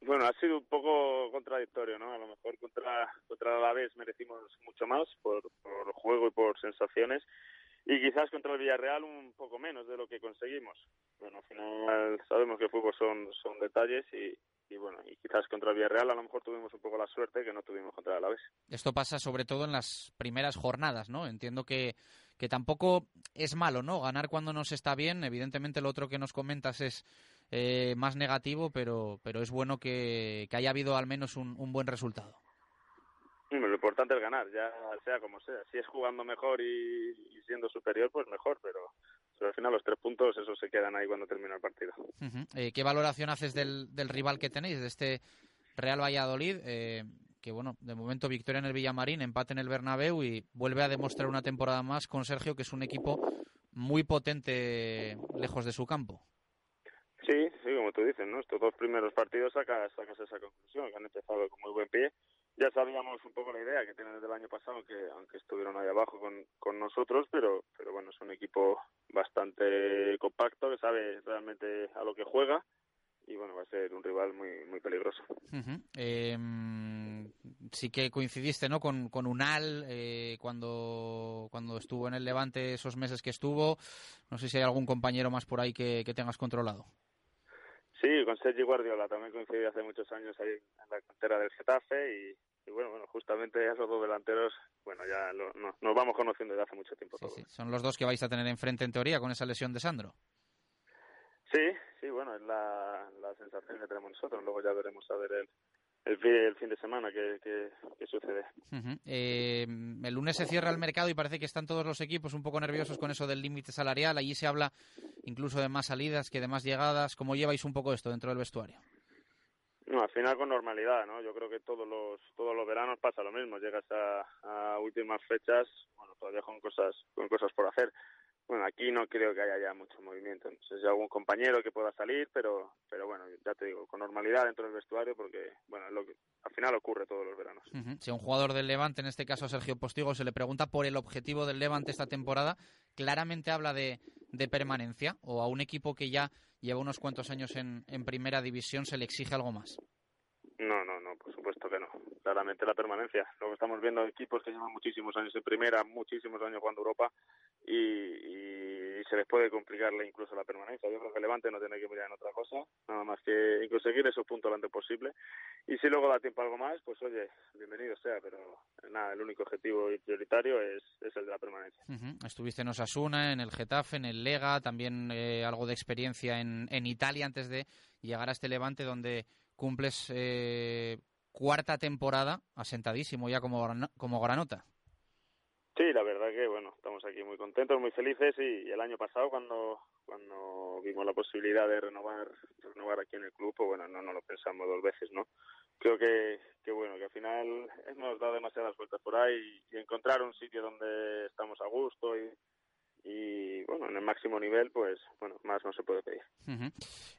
Bueno, ha sido un poco contradictorio, ¿no? A lo mejor contra, contra la vez merecimos mucho más por, juego y por sensaciones y quizás contra el Villarreal un poco menos de lo que conseguimos. Bueno, al final sabemos que el fútbol son, son detalles y, y bueno, y quizás contra el Villarreal a lo mejor tuvimos un poco la suerte que no tuvimos contra el Alavés.
Esto pasa sobre todo en las primeras jornadas, ¿no? Entiendo que, que tampoco es malo, ¿no? Ganar cuando nos está bien, evidentemente lo otro que nos comentas es eh, más negativo, pero, pero es bueno que, que haya habido al menos un, un buen resultado.
Lo importante es ganar, ya sea como sea. Si es jugando mejor y, y siendo superior, pues mejor, pero, pero, al final los tres puntos, eso se quedan ahí cuando termina el partido.
Uh -huh. eh, ¿Qué valoración haces del, del, rival que tenéis, de este Real Valladolid? Eh, que bueno, de momento victoria en el Villamarín, empate en el Bernabéu y vuelve a demostrar una temporada más con Sergio que es un equipo muy potente lejos de su campo.
Sí, sí, como tú dices, ¿no? Estos dos primeros partidos sacas, sacas esa conclusión, que han empezado con muy buen pie. Ya sabíamos un poco la idea que tienen desde el año pasado, que aunque estuvieron ahí abajo con, con nosotros, pero, pero bueno, es un equipo bastante compacto, que sabe realmente a lo que juega y bueno, va a ser un rival muy muy peligroso.
Em, sí que coincidiste ¿no? con, con Unal eh, cuando, cuando estuvo en el Levante esos meses que estuvo. No sé si hay algún compañero más por ahí que, que tengas controlado.
Sí, con Sergi Guardiola también coincidí hace muchos años ahí en la cantera del Getafe y, bueno, bueno, justamente esos dos delanteros, bueno, ya lo, nos vamos conociendo desde hace mucho tiempo.
Sí, sí. Son los dos que vais a tener enfrente en teoría con esa lesión de Sandro.
Sí, sí, bueno, es la, la sensación que tenemos nosotros. Luego ya veremos a ver el, el, fin, el fin de semana qué, qué sucede.
Uh -huh. eh, el lunes se cierra el mercado y parece que están todos los equipos un poco nerviosos con eso del límite salarial. Allí se habla incluso de más salidas que de más llegadas. ¿Cómo lleváis un poco esto dentro del vestuario?
No, al final con normalidad, ¿no? Yo creo que todos los todos los veranos pasa lo mismo. Llegas a, a últimas fechas, bueno, todavía con cosas con cosas por hacer bueno, aquí no creo que haya ya mucho movimiento. No sé si hay algún compañero que pueda salir, pero, pero bueno, ya te digo, con normalidad dentro del vestuario, porque bueno, lo que al final ocurre todos los veranos.
Uh -huh. Si a un jugador del Levante, en este caso Sergio Postigo, se le pregunta por el objetivo del Levante esta temporada, claramente habla de, de permanencia, o a un equipo que ya lleva unos cuantos años en, en primera división se le exige algo más.
No, no, no, por supuesto que no. Claramente la permanencia. Luego estamos viendo equipos que llevan muchísimos años en primera, muchísimos años jugando Europa y, y, se les puede complicarle incluso la permanencia. Yo creo que Levante no tiene que mirar en otra cosa, nada más que conseguir esos puntos lo antes posible. Y si luego da tiempo a algo más, pues oye, bienvenido sea, pero nada, el único objetivo y prioritario es, es el de la permanencia.
Uh -huh. Estuviste en Osasuna, en el Getafe, en el Lega, también eh, algo de experiencia en, en Italia antes de llegar a este Levante donde cumples eh, cuarta temporada asentadísimo ya como, como granota.
Sí, la verdad que bueno, estamos aquí muy contentos, muy felices y, el año pasado cuando cuando vimos la posibilidad de renovar renovar aquí en el club, pues bueno, no no lo pensamos dos veces, ¿no? Creo que, que bueno, que al final hemos dado demasiadas vueltas por ahí y, y encontrar un sitio donde estamos a gusto y, y bueno, en el máximo nivel, pues bueno, más no se puede pedir.
Uh -huh.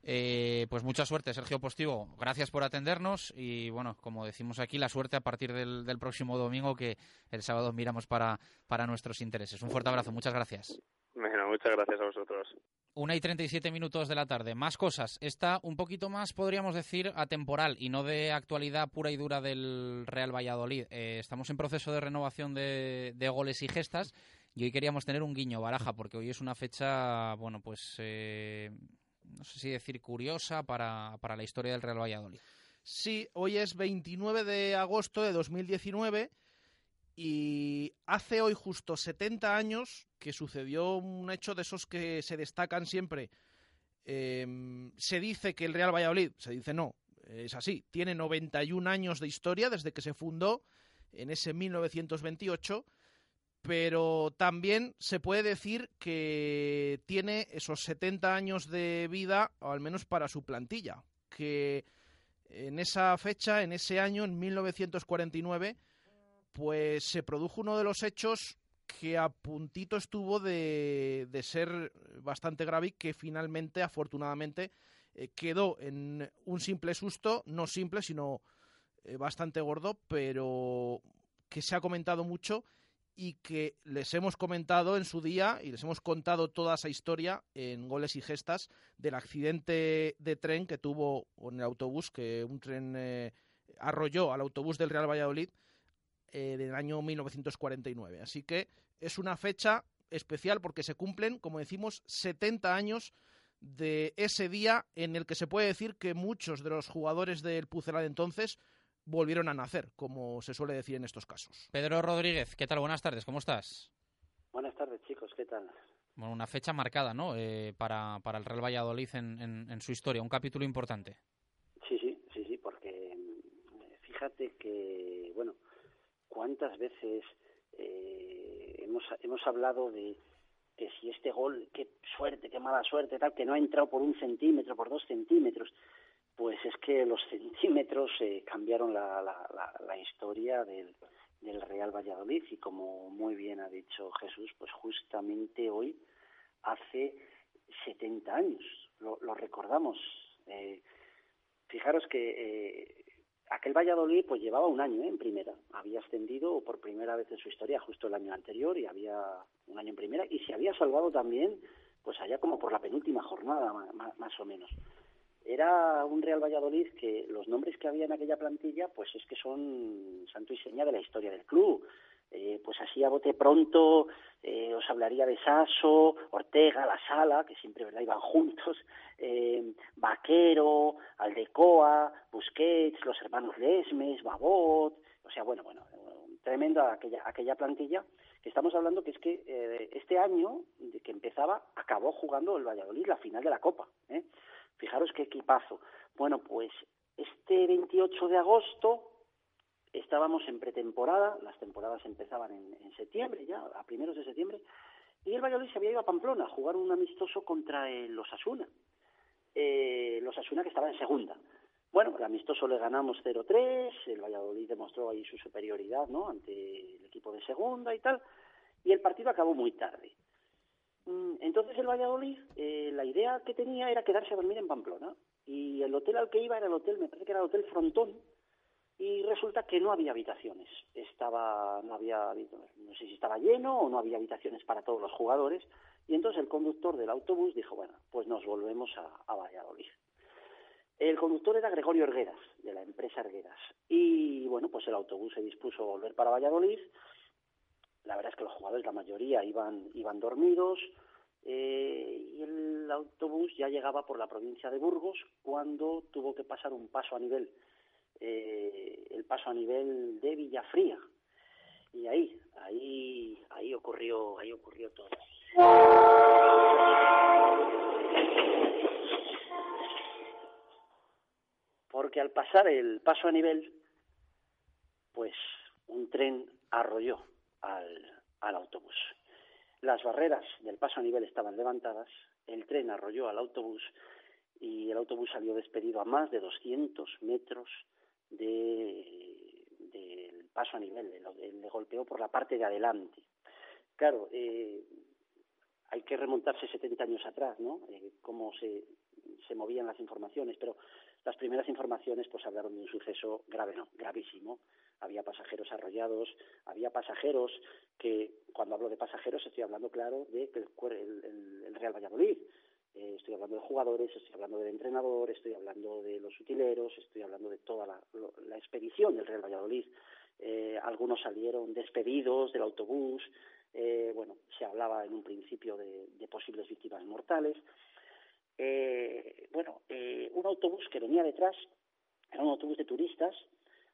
eh, pues mucha suerte, Sergio Postigo. Gracias por atendernos y bueno, como decimos aquí, la suerte a partir del, del próximo domingo que el sábado miramos para, para nuestros intereses. Un fuerte abrazo, muchas gracias.
Bueno, muchas gracias a vosotros.
Una y 37 minutos de la tarde. Más cosas. Esta un poquito más, podríamos decir, atemporal y no de actualidad pura y dura del Real Valladolid. Eh, estamos en proceso de renovación de, de goles y gestas y hoy queríamos tener un guiño baraja porque hoy es una fecha, bueno, pues eh, no sé si decir curiosa para, para la historia del Real Valladolid.
Sí, hoy es 29 de agosto de 2019 y hace hoy justo 70 años que sucedió un hecho de esos que se destacan siempre. Eh, se dice que el Real Valladolid, se dice no, es así, tiene 91 años de historia desde que se fundó en ese 1928 pero también se puede decir que tiene esos 70 años de vida, o al menos para su plantilla, que en esa fecha, en ese año, en 1949, pues se produjo uno de los hechos que a puntito estuvo de, de ser bastante grave y que finalmente, afortunadamente, eh, quedó en un simple susto, no simple, sino eh, bastante gordo, pero que se ha comentado mucho y que les hemos comentado en su día y les hemos contado toda esa historia en goles y gestas del accidente de tren que tuvo en el autobús, que un tren eh, arrolló al autobús del Real Valladolid eh, del año 1949. Así que es una fecha especial porque se cumplen, como decimos, 70 años de ese día en el que se puede decir que muchos de los jugadores del Pucela de entonces volvieron a nacer, como se suele decir en estos casos.
Pedro Rodríguez, ¿qué tal? Buenas tardes, ¿cómo estás?
Buenas tardes, chicos, ¿qué tal?
Bueno, una fecha marcada, ¿no? Eh, para, para el Real Valladolid en, en, en, su historia, un capítulo importante.
Sí, sí, sí, sí, porque fíjate que, bueno, cuántas veces eh, hemos, hemos hablado de que si este gol, qué suerte, qué mala suerte, tal, que no ha entrado por un centímetro, por dos centímetros pues es que los centímetros eh, cambiaron la, la, la, la historia del, Real Valladolid y como muy bien ha dicho Jesús, pues justamente hoy hace 70 años, lo, recordamos. Eh, fijaros que eh, aquel Valladolid pues llevaba un año en primera, había ascendido por primera vez en su historia justo el año anterior y había un año en primera. Y se había salvado también pues allá como por la penúltima jornada más o menos era un Real Valladolid que los nombres que había en aquella plantilla, pues es que son santo y seña de la historia del club. Eh, pues así a bote pronto eh, os hablaría de Sasso, Ortega, La Sala, que siempre ¿verdad? iban juntos, <laughs> eh, Vaquero, Aldecoa, Busquets, los hermanos Lesmes, Babot, o sea, bueno, bueno, tremenda aquella, aquella plantilla, que estamos hablando que es que este año que empezaba acabó jugando el Valladolid la final de la Copa. ¿eh? Fijaros qué equipazo. Bueno, pues este 28 de agosto estábamos en pretemporada, las temporadas empezaban en, septiembre ya, a primeros de septiembre, y el Valladolid se había ido a Pamplona a jugar un amistoso contra el Osasuna. Eh, los Osasuna que estaba en segunda. Bueno, el amistoso le ganamos 0-3, el Valladolid demostró ahí su superioridad ¿no? ante el equipo de segunda y tal, y el partido acabó muy tarde. Mm, entonces el Valladolid, eh, la idea que tenía era quedarse a dormir en Pamplona. Y el hotel al que iba era el hotel, me parece que era el Hotel Frontón, y resulta que no había habitaciones. Estaba, no había, no sé si estaba lleno o no había habitaciones para todos los jugadores. Y entonces el conductor del autobús dijo, bueno, pues nos volvemos a, Valladolid. El conductor era Gregorio Ergueras, de la empresa Ergueras. Y bueno, pues el autobús se dispuso a volver para Valladolid la verdad es que los jugadores, la mayoría, iban, iban dormidos eh, y el autobús ya llegaba por la provincia de Burgos cuando tuvo que pasar un paso a nivel, eh, el paso a nivel de Villafría. Y ahí, ahí, ahí ocurrió, ahí ocurrió todo. Porque al pasar el paso a nivel, pues un tren arrolló al, autobús. Las barreras del paso a nivel estaban levantadas, el tren arrolló al autobús y el autobús salió despedido a más de 200 metros del paso a nivel, le, golpeó por la parte de adelante. Claro, eh, hay que remontarse 70 años atrás, ¿no? Eh, cómo se, se movían las informaciones, pero las primeras informaciones pues hablaron de un suceso grave, no, gravísimo, había pasajeros arrollados, había pasajeros que, cuando hablo de pasajeros, estoy hablando, claro, de Real Valladolid. Eh, estoy hablando de jugadores, estoy hablando del entrenador, estoy hablando de los utileros, estoy hablando de toda la, expedición del Real Valladolid. Eh, algunos salieron despedidos del autobús, eh, bueno, se hablaba en un principio de posibles víctimas mortales. bueno, un autobús que venía detrás, era un autobús de turistas,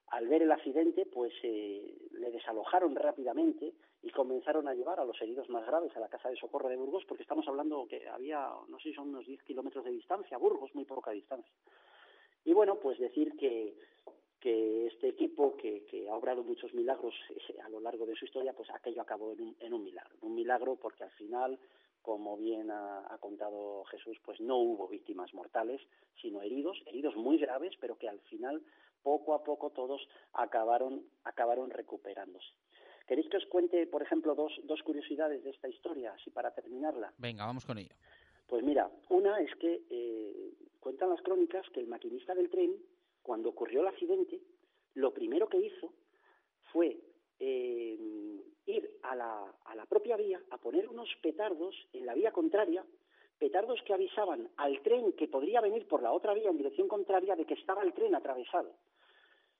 al ver el accidente, pues eh, le desalojaron rápidamente y comenzaron a llevar a los heridos más graves a la casa de socorro de Burgos, porque estamos hablando que había, no sé son unos 10 kilómetros de distancia, Burgos, muy poca distancia. Y bueno, pues decir que, que este equipo, que, que ha obrado muchos milagros eh, a lo largo de su historia, pues aquello acabó en un, en un milagro. Un milagro porque al final como bien ha, contado Jesús, pues no hubo víctimas mortales, sino heridos, heridos muy graves, pero que al final, poco a poco, todos acabaron, acabaron recuperándose. ¿Queréis que os cuente, por ejemplo, dos, dos curiosidades de esta historia, así para terminarla?
Venga, vamos con ello.
Pues mira, una es que eh, cuentan las crónicas que el maquinista del tren, cuando ocurrió el accidente, lo primero que hizo fue eh, ir a la, a la propia vía a poner unos petardos en la vía contraria, petardos que avisaban al tren que podría venir por la otra vía en dirección contraria de que estaba el tren atravesado.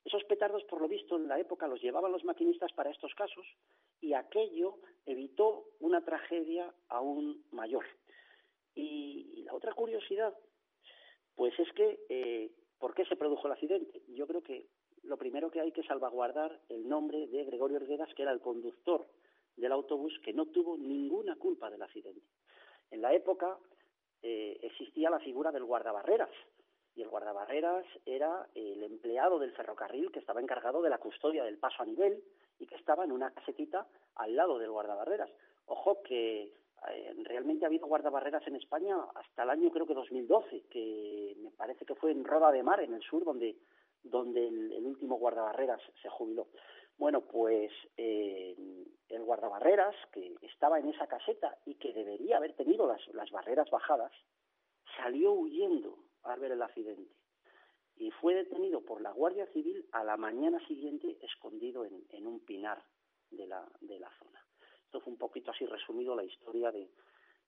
Esos petardos, por lo visto, en la época los llevaban los maquinistas para estos casos y aquello evitó una tragedia aún mayor. Y, la otra curiosidad, pues es que, eh, ¿por qué se produjo el accidente? Yo creo que lo primero que hay que salvaguardar el nombre de Gregorio Erguedas, que era el conductor del autobús que no tuvo ninguna culpa del accidente. En la época eh, existía la figura del guardabarreras, y el guardabarreras era el empleado del ferrocarril que estaba encargado de la custodia del paso a nivel y que estaba en una casetita al lado del guardabarreras. Ojo que eh, realmente ha habido guardabarreras en España hasta el año creo que 2012, que me parece que fue en Roda de Mar, en el sur, donde donde el, último guardabarreras se jubiló. Bueno, pues eh, el guardabarreras, que estaba en esa caseta y que debería haber tenido las, las barreras bajadas, salió huyendo al ver el accidente y fue detenido por la Guardia Civil a la mañana siguiente escondido en, en un pinar de la, de la zona. Esto fue un poquito así resumido la historia de,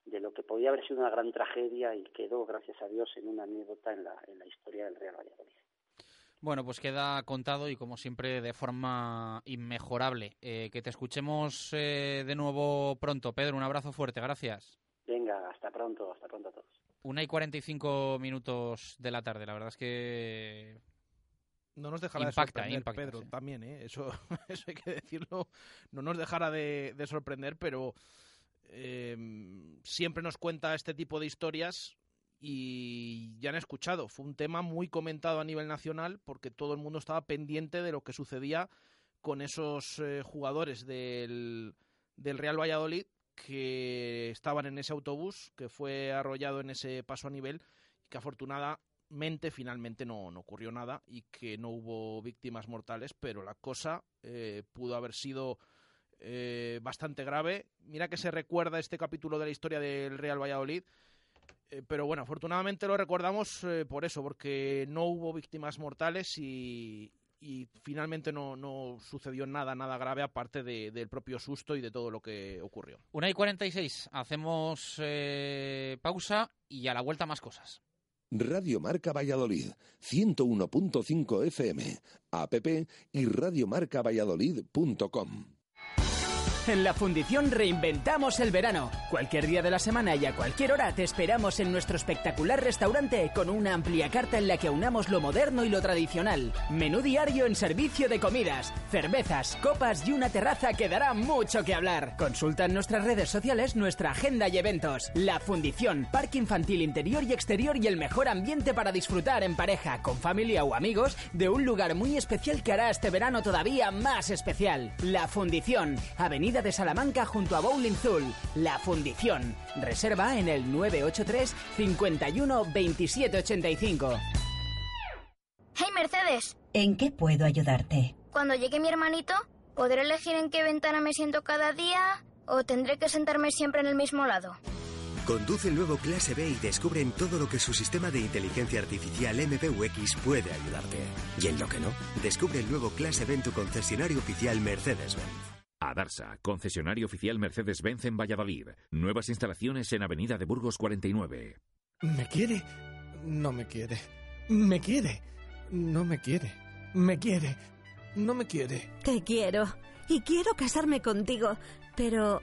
de lo que podía haber sido una gran tragedia y quedó, gracias a Dios, en una anécdota en la, en la historia del Real Valladolid.
Bueno, pues queda contado y como siempre de forma inmejorable. Eh, que te escuchemos eh, de nuevo pronto. Pedro, un abrazo fuerte, gracias.
Venga, hasta pronto, hasta pronto a todos.
Una y cuarenta y cinco minutos de la tarde, la verdad es que
no nos dejará
impacta,
de sorprender,
impacta,
Pedro,
sí.
también, ¿eh? eso, <laughs> eso hay que decirlo, no nos dejará de, de sorprender, pero eh, siempre nos cuenta este tipo de historias y ya han escuchado, fue un tema muy comentado a nivel nacional porque todo el mundo estaba pendiente de lo que sucedía con esos eh, jugadores del, del Real Valladolid que estaban en ese autobús que fue arrollado en ese paso a nivel y que afortunadamente finalmente no, no ocurrió nada y que no hubo víctimas mortales, pero la cosa eh, pudo haber sido eh, bastante grave. Mira que se recuerda este capítulo de la historia del Real Valladolid, eh, pero bueno, afortunadamente lo recordamos por eso, porque no hubo víctimas mortales y, y finalmente no, no sucedió nada, nada grave aparte de- del propio susto y de todo lo que ocurrió.
Una y cuarenta y seis. Hacemos eh, pausa y a la vuelta más cosas.
Radio Marca Valladolid, 101.5 FM, app y radiomarcavalladolid.com.
En la Fundición reinventamos el verano. Cualquier día de la semana y a cualquier hora te esperamos en nuestro espectacular restaurante con una amplia carta en la que aunamos lo moderno y lo tradicional. Menú diario en servicio de comidas, cervezas, copas y una terraza que dará mucho que hablar. Consulta en nuestras redes sociales nuestra agenda y eventos. La Fundición, parque infantil interior y exterior y el mejor ambiente para disfrutar en pareja, con familia o amigos de un lugar muy especial que hará este verano todavía más especial. La Fundición, Avenida de Salamanca junto a Bowling Zul. La Fundición. Reserva en el 983 51 27 85.
Hey Mercedes,
¿En qué puedo ayudarte?
cuando llegue mi hermanito, ¿podré elegir en qué ventana me siento cada día o tendré que sentarme siempre en el mismo lado?
Conduce el nuevo Clase B y descubre en todo lo que su sistema de inteligencia artificial MBUX puede ayudarte. Y en lo que no, descubre el nuevo Clase B en tu concesionario oficial Mercedes-Benz.
Adarsa, concesionario oficial Mercedes-Benz en Valladolid. Nuevas instalaciones en Avenida de Burgos 49.
¿Me quiere? No me quiere. ¿Me quiere? No me quiere. ¿Me quiere? No me quiere.
Te quiero y quiero casarme contigo, pero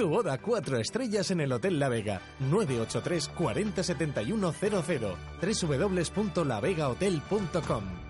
Tu boda cuatro estrellas en el Hotel La Vega. 983 40 71 00. www.lavegahotel.com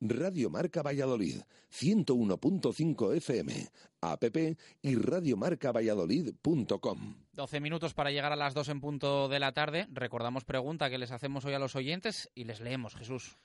Radio Marca Valladolid, 101.5 FM, app y radiomarcavalladolid.com.
12 minutos para llegar a las 2 en punto de la tarde. Recordamos pregunta que les hacemos hoy a los oyentes y les leemos, Jesús.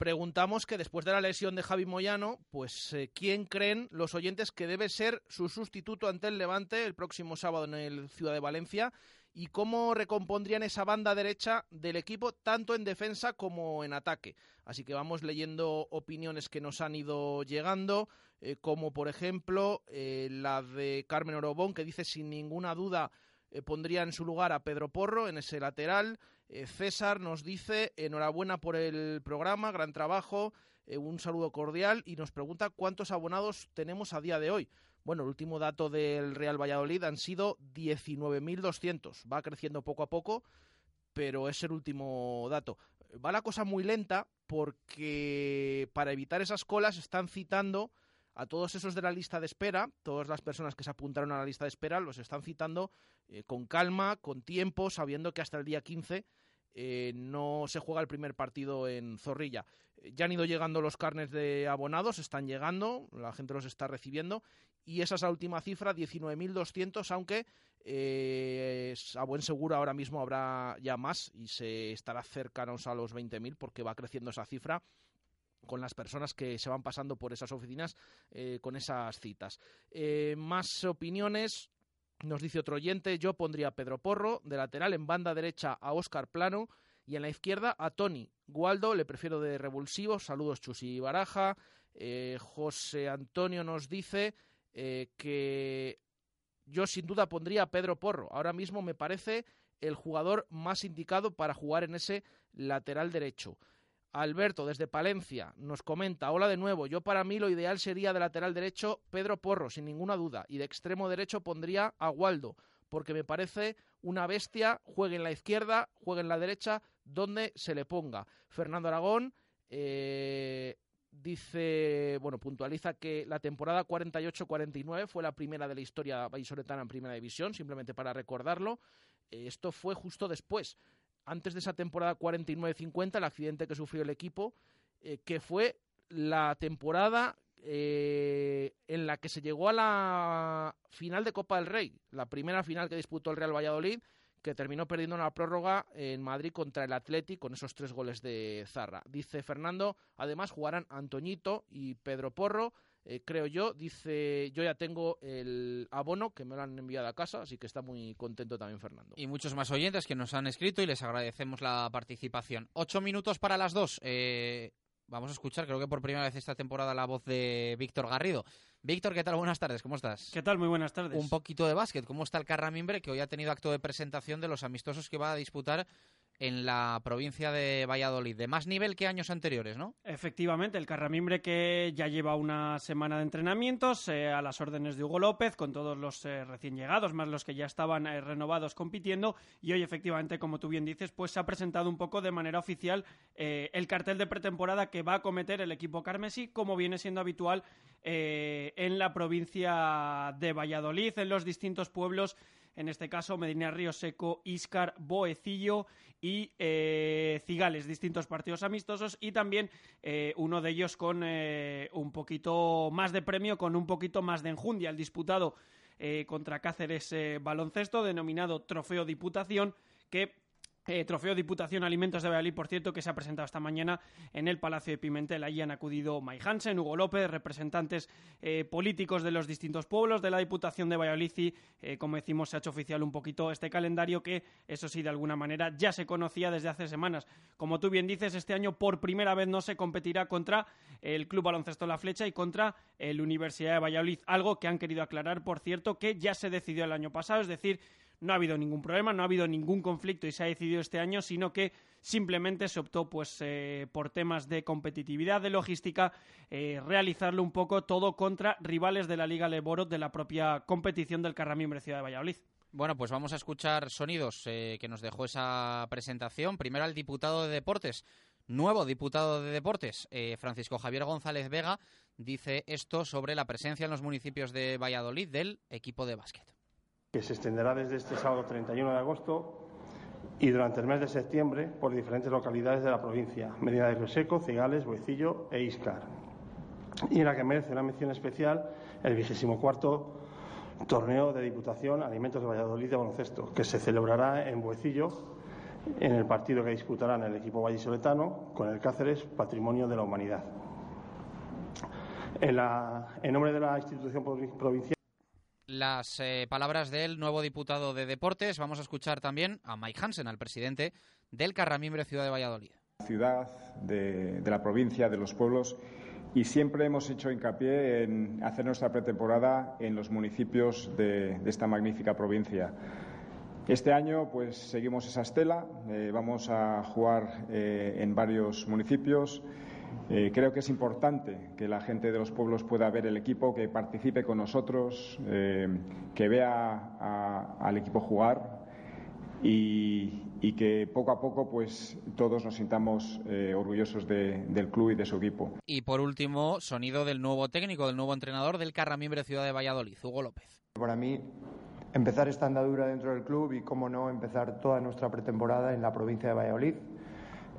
Preguntamos que después de la lesión de Javi Moyano, pues eh, ¿quién creen los oyentes que debe ser su sustituto ante el Levante el próximo sábado en el Ciudad de Valencia? ¿Y cómo recompondrían esa banda derecha del equipo tanto en defensa como en ataque? Así que vamos leyendo opiniones que nos han ido llegando, eh, como por ejemplo eh, la de Carmen Orobón, que dice sin ninguna duda eh, pondría en su lugar a Pedro Porro en ese lateral. César nos dice enhorabuena por el programa, gran trabajo, un saludo cordial y nos pregunta cuántos abonados tenemos a día de hoy. Bueno, el último dato del Real Valladolid han sido 19.200. Va creciendo poco a poco, pero es el último dato. Va la cosa muy lenta porque para evitar esas colas están citando a todos esos de la lista de espera, todas las personas que se apuntaron a la lista de espera, los están citando eh, con calma, con tiempo, sabiendo que hasta el día 15 eh, no se juega el primer partido en Zorrilla. Eh, ya han ido llegando los carnes de abonados, están llegando, la gente los está recibiendo y esa es la última cifra, 19.200, aunque eh, a buen seguro ahora mismo habrá ya más y se estará cercanos a los 20.000 porque va creciendo esa cifra con las personas que se van pasando por esas oficinas con esas citas. más opiniones. Nos dice otro oyente, yo pondría a Pedro Porro, de lateral en banda derecha a Óscar Plano y en la izquierda a Tony. Gualdo le prefiero de revulsivo, saludos Chusi Baraja. Eh, José Antonio nos dice eh, que yo sin duda pondría a Pedro Porro. Ahora mismo me parece el jugador más indicado para jugar en ese lateral derecho. Alberto, desde Palencia, nos comenta, hola de nuevo, yo para mí lo ideal sería de lateral derecho Pedro Porro, sin ninguna duda, y de extremo derecho pondría a Waldo, porque me parece una bestia, juegue en la izquierda, juegue en la derecha, donde se le ponga. Fernando Aragón eh, dice, bueno, puntualiza que la temporada 48-49 fue la primera de la historia vallisoletana en primera división, simplemente para recordarlo. Eh, esto fue justo después antes de esa temporada 49-50, el accidente que sufrió el equipo, eh, que fue la temporada eh, en la que se llegó a la final de Copa del Rey, la primera final que disputó el Real Valladolid, que terminó perdiendo una prórroga en Madrid contra el Atleti con esos tres goles de Zarra. Dice Fernando, además jugarán Antoñito y Pedro Porro, eh, creo yo. Dice, yo ya tengo el abono que me lo han enviado a casa, así que está muy contento también Fernando.
Y muchos más oyentes que nos han escrito y les agradecemos la participación. Ocho minutos para las dos. Eh, vamos a escuchar, creo que por primera vez esta temporada, la voz de Víctor Garrido. Víctor, ¿qué tal? Buenas tardes, ¿cómo estás?
¿Qué tal? Muy buenas tardes.
Un poquito de básquet. ¿Cómo está el Carramimbre que hoy ha tenido acto de presentación de los amistosos que va a disputar en la provincia de Valladolid, de más nivel que años anteriores, ¿no?
Efectivamente, el Carramimbre que ya lleva una semana de entrenamientos eh, a las órdenes de Hugo López, con todos los eh, recién llegados, más los que ya estaban eh, renovados compitiendo, y hoy efectivamente, como tú bien dices, pues se ha presentado un poco de manera oficial el cartel de pretemporada que va a cometer el equipo carmesí, como viene siendo habitual en la provincia de Valladolid, en los distintos pueblos en este caso Medina Río Seco, Iscar, Boecillo y eh, Cigales, distintos partidos amistosos y también eh, uno de ellos con eh, un poquito más de premio, con un poquito más de enjundia, el disputado contra Cáceres baloncesto, denominado Trofeo Diputación, que eh, trofeo Diputación Alimentos de Valladolid, por cierto, que se ha presentado esta mañana en el Palacio de Pimentel. Allí han acudido May Hansen, Hugo López, representantes eh, políticos de los distintos pueblos de la Diputación de Valladolid y, eh, como decimos, se ha hecho oficial un poquito este calendario que, eso sí, de alguna manera ya se conocía desde hace semanas. Como tú bien dices, este año por primera vez no se competirá contra el Club Baloncesto La Flecha y contra el Universidad de Valladolid, algo que han querido aclarar, por cierto, que ya se decidió el año pasado, es decir, no ha habido ningún problema, no ha habido ningún conflicto y se ha decidido este año, sino que simplemente se optó pues eh, por temas de competitividad, de logística, eh, realizarlo un poco todo contra rivales de la Liga Leboro de la propia competición del Carramimbre Ciudad de Valladolid.
Bueno, pues vamos a escuchar sonidos eh, que nos dejó esa presentación. Primero al diputado de Deportes, nuevo diputado de Deportes, Francisco Javier González Vega, dice esto sobre la presencia en los municipios de Valladolid del equipo de básquet
que se extenderá desde este sábado 31 de agosto y durante el mes de septiembre por diferentes localidades de la provincia, Medina de Río Seco, Cigales, Buecillo e Iscar. Y en la que merece una mención especial el vigésimo cuarto torneo de Diputación Alimentos de Valladolid de baloncesto, que se celebrará en Buecillo en el partido que disputarán el equipo vallisoletano con el Cáceres Patrimonio de la Humanidad. En nombre de la institución provincial
las eh, palabras del nuevo diputado de Deportes. Vamos a escuchar también a Mike Hansen, al presidente del Carramimbre Ciudad de Valladolid.
Ciudad, de, la provincia, de los pueblos, y siempre hemos hecho hincapié en hacer nuestra pretemporada en los municipios de, esta magnífica provincia. Este año, pues seguimos esa estela. Eh, vamos a jugar eh, en varios municipios. Eh, creo que es importante que la gente de los pueblos pueda ver el equipo, que participe con nosotros, eh, que vea al equipo jugar y, que poco a poco pues todos nos sintamos eh, orgullosos del club y de su equipo.
Y por último, sonido del nuevo técnico, del nuevo entrenador del Carramimbre Ciudad de Valladolid, Hugo López.
Para mí, empezar esta andadura dentro del club y, cómo no, empezar toda nuestra pretemporada en la provincia de Valladolid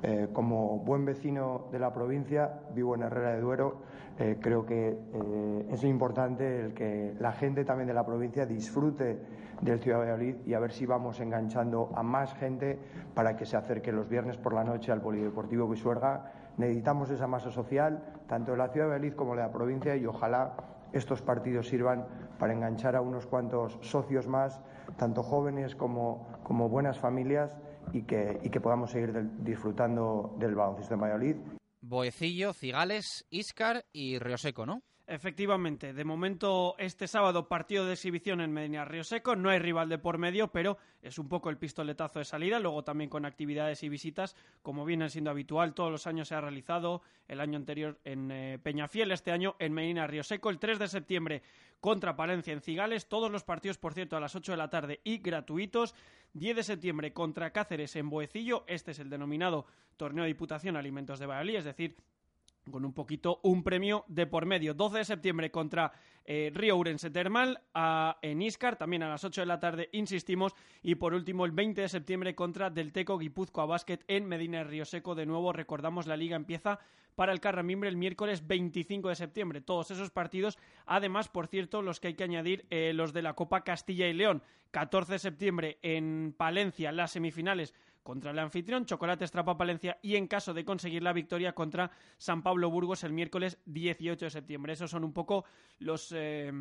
eh, como buen vecino de la provincia, vivo en Herrera de Duero, eh, creo que eh, es importante que la gente también de la provincia disfrute del Ciudad de Valladolid y a ver si vamos enganchando a más gente para que se acerque los viernes por la noche al Polideportivo Pisuerga. Necesitamos esa masa social, tanto de la Ciudad de Valladolid como de la provincia, y ojalá estos partidos sirvan para enganchar a unos cuantos socios más, tanto jóvenes como, como buenas familias y que, y que podamos seguir disfrutando del baloncesto de Valladolid.
Boecillo, Cigales, Iscar y Rioseco, ¿no?
Efectivamente, de momento este sábado partido de exhibición en Medina Río Seco, no hay rival de por medio, pero es un poco el pistoletazo de salida, luego también con actividades y visitas, como viene siendo habitual, todos los años se ha realizado, el año anterior en eh, Peñafiel, este año en Medina Río Seco, el 3 de septiembre contra Palencia en Cigales, todos los partidos por cierto a las 8 de la tarde y gratuitos, 10 de septiembre contra Cáceres en Boecillo, este es el denominado Torneo de Diputación Alimentos de Valladolid, es decir, con un poquito un premio de por medio. 12 de septiembre contra eh, Río Urense Termal en Iscar, también a las 8 de la tarde, insistimos. Y por último, el 20 de septiembre contra Delteco Guipúzcoa Basket en Medina Río Seco. De nuevo, recordamos, la liga empieza para el Carramimbre el miércoles 25 de septiembre. Todos esos partidos, además, por cierto, los que hay que añadir, eh, los de la Copa Castilla y León. 14 de septiembre en Palencia, las semifinales contra el anfitrión Chocolate Estrapa Palencia y en caso de conseguir la victoria contra San Pablo Burgos el miércoles 18 de septiembre. Esos son un poco los eh,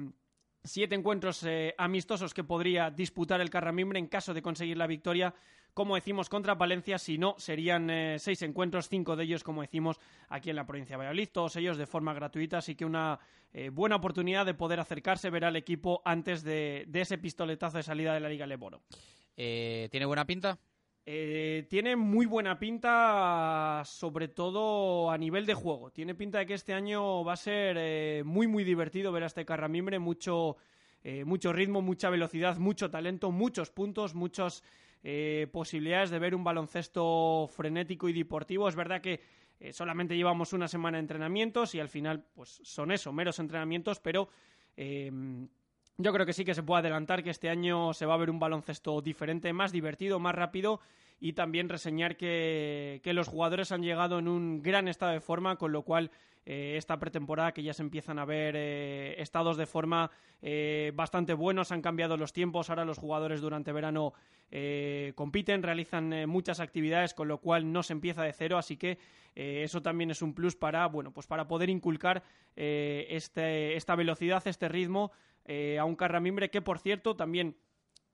siete encuentros eh, amistosos que podría disputar el Carramimbre en caso de conseguir la victoria, como decimos, contra Palencia. Si no, serían eh, seis encuentros, cinco de ellos, como decimos, aquí en la provincia de Valladolid, todos ellos de forma gratuita. Así que una buena oportunidad de poder acercarse, ver al equipo antes de, ese pistoletazo de salida de la Liga Leboro.
¿Tiene buena pinta?
Eh, tiene muy buena pinta, sobre todo a nivel de juego. Tiene pinta de que este año va a ser eh, muy, muy divertido ver a este Carramimbre. Mucho, eh, mucho ritmo, mucha velocidad, mucho talento, muchos puntos, muchas posibilidades de ver un baloncesto frenético y deportivo. Es verdad que solamente llevamos una semana de entrenamientos y al final, pues son eso, meros entrenamientos, pero yo creo que sí que se puede adelantar que este año se va a ver un baloncesto diferente, más divertido, más rápido y también reseñar que, los jugadores han llegado en un gran estado de forma, con lo cual eh, esta pretemporada que ya se empiezan a ver eh, estados de forma eh, bastante buenos, han cambiado los tiempos, ahora los jugadores durante verano compiten, realizan muchas actividades, con lo cual no se empieza de cero, así que eso también es un plus para, bueno, pues para poder inculcar este, esta velocidad, este ritmo eh, a un Carramimbre que, por cierto, también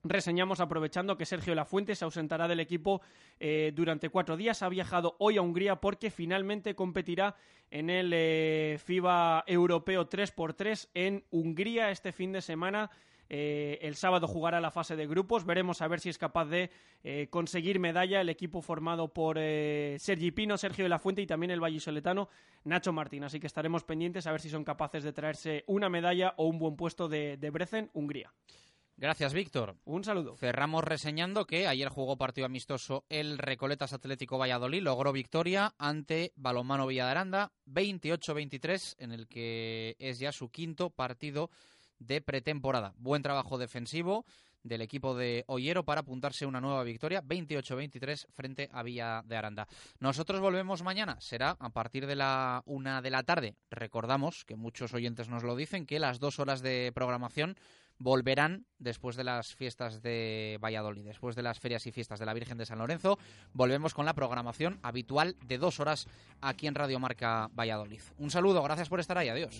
reseñamos aprovechando que Sergio Lafuente se ausentará del equipo eh, durante cuatro días. Ha viajado hoy a Hungría porque finalmente competirá en el eh, FIBA Europeo 3x3 en Hungría este fin de semana. Eh, el sábado jugará la fase de grupos. Veremos a ver si es capaz de eh, conseguir medalla el equipo formado por eh, Sergi Pino, Sergio de la Fuente y también el vallisoletano Nacho Martín. Así que estaremos pendientes a ver si son capaces de traerse una medalla o un buen puesto de, de Brecen, Hungría.
Gracias, Víctor.
Un saludo.
Cerramos reseñando que ayer jugó partido amistoso el Recoletas Atlético Valladolid, logró victoria ante Balonmano Villadaranda, 28-23, en el que es ya su quinto partido de pretemporada. Buen trabajo defensivo del equipo de Ollero para apuntarse una nueva victoria, 28-23 frente a Villa de Aranda. Nosotros volvemos mañana, será a partir de la una de la tarde. Recordamos que muchos oyentes nos lo dicen, que las dos horas de programación volverán después de las fiestas de Valladolid, después de las ferias y fiestas de la Virgen de San Lorenzo. Volvemos con la programación habitual de dos horas aquí en Radio Marca Valladolid. Un saludo, gracias por estar ahí, adiós.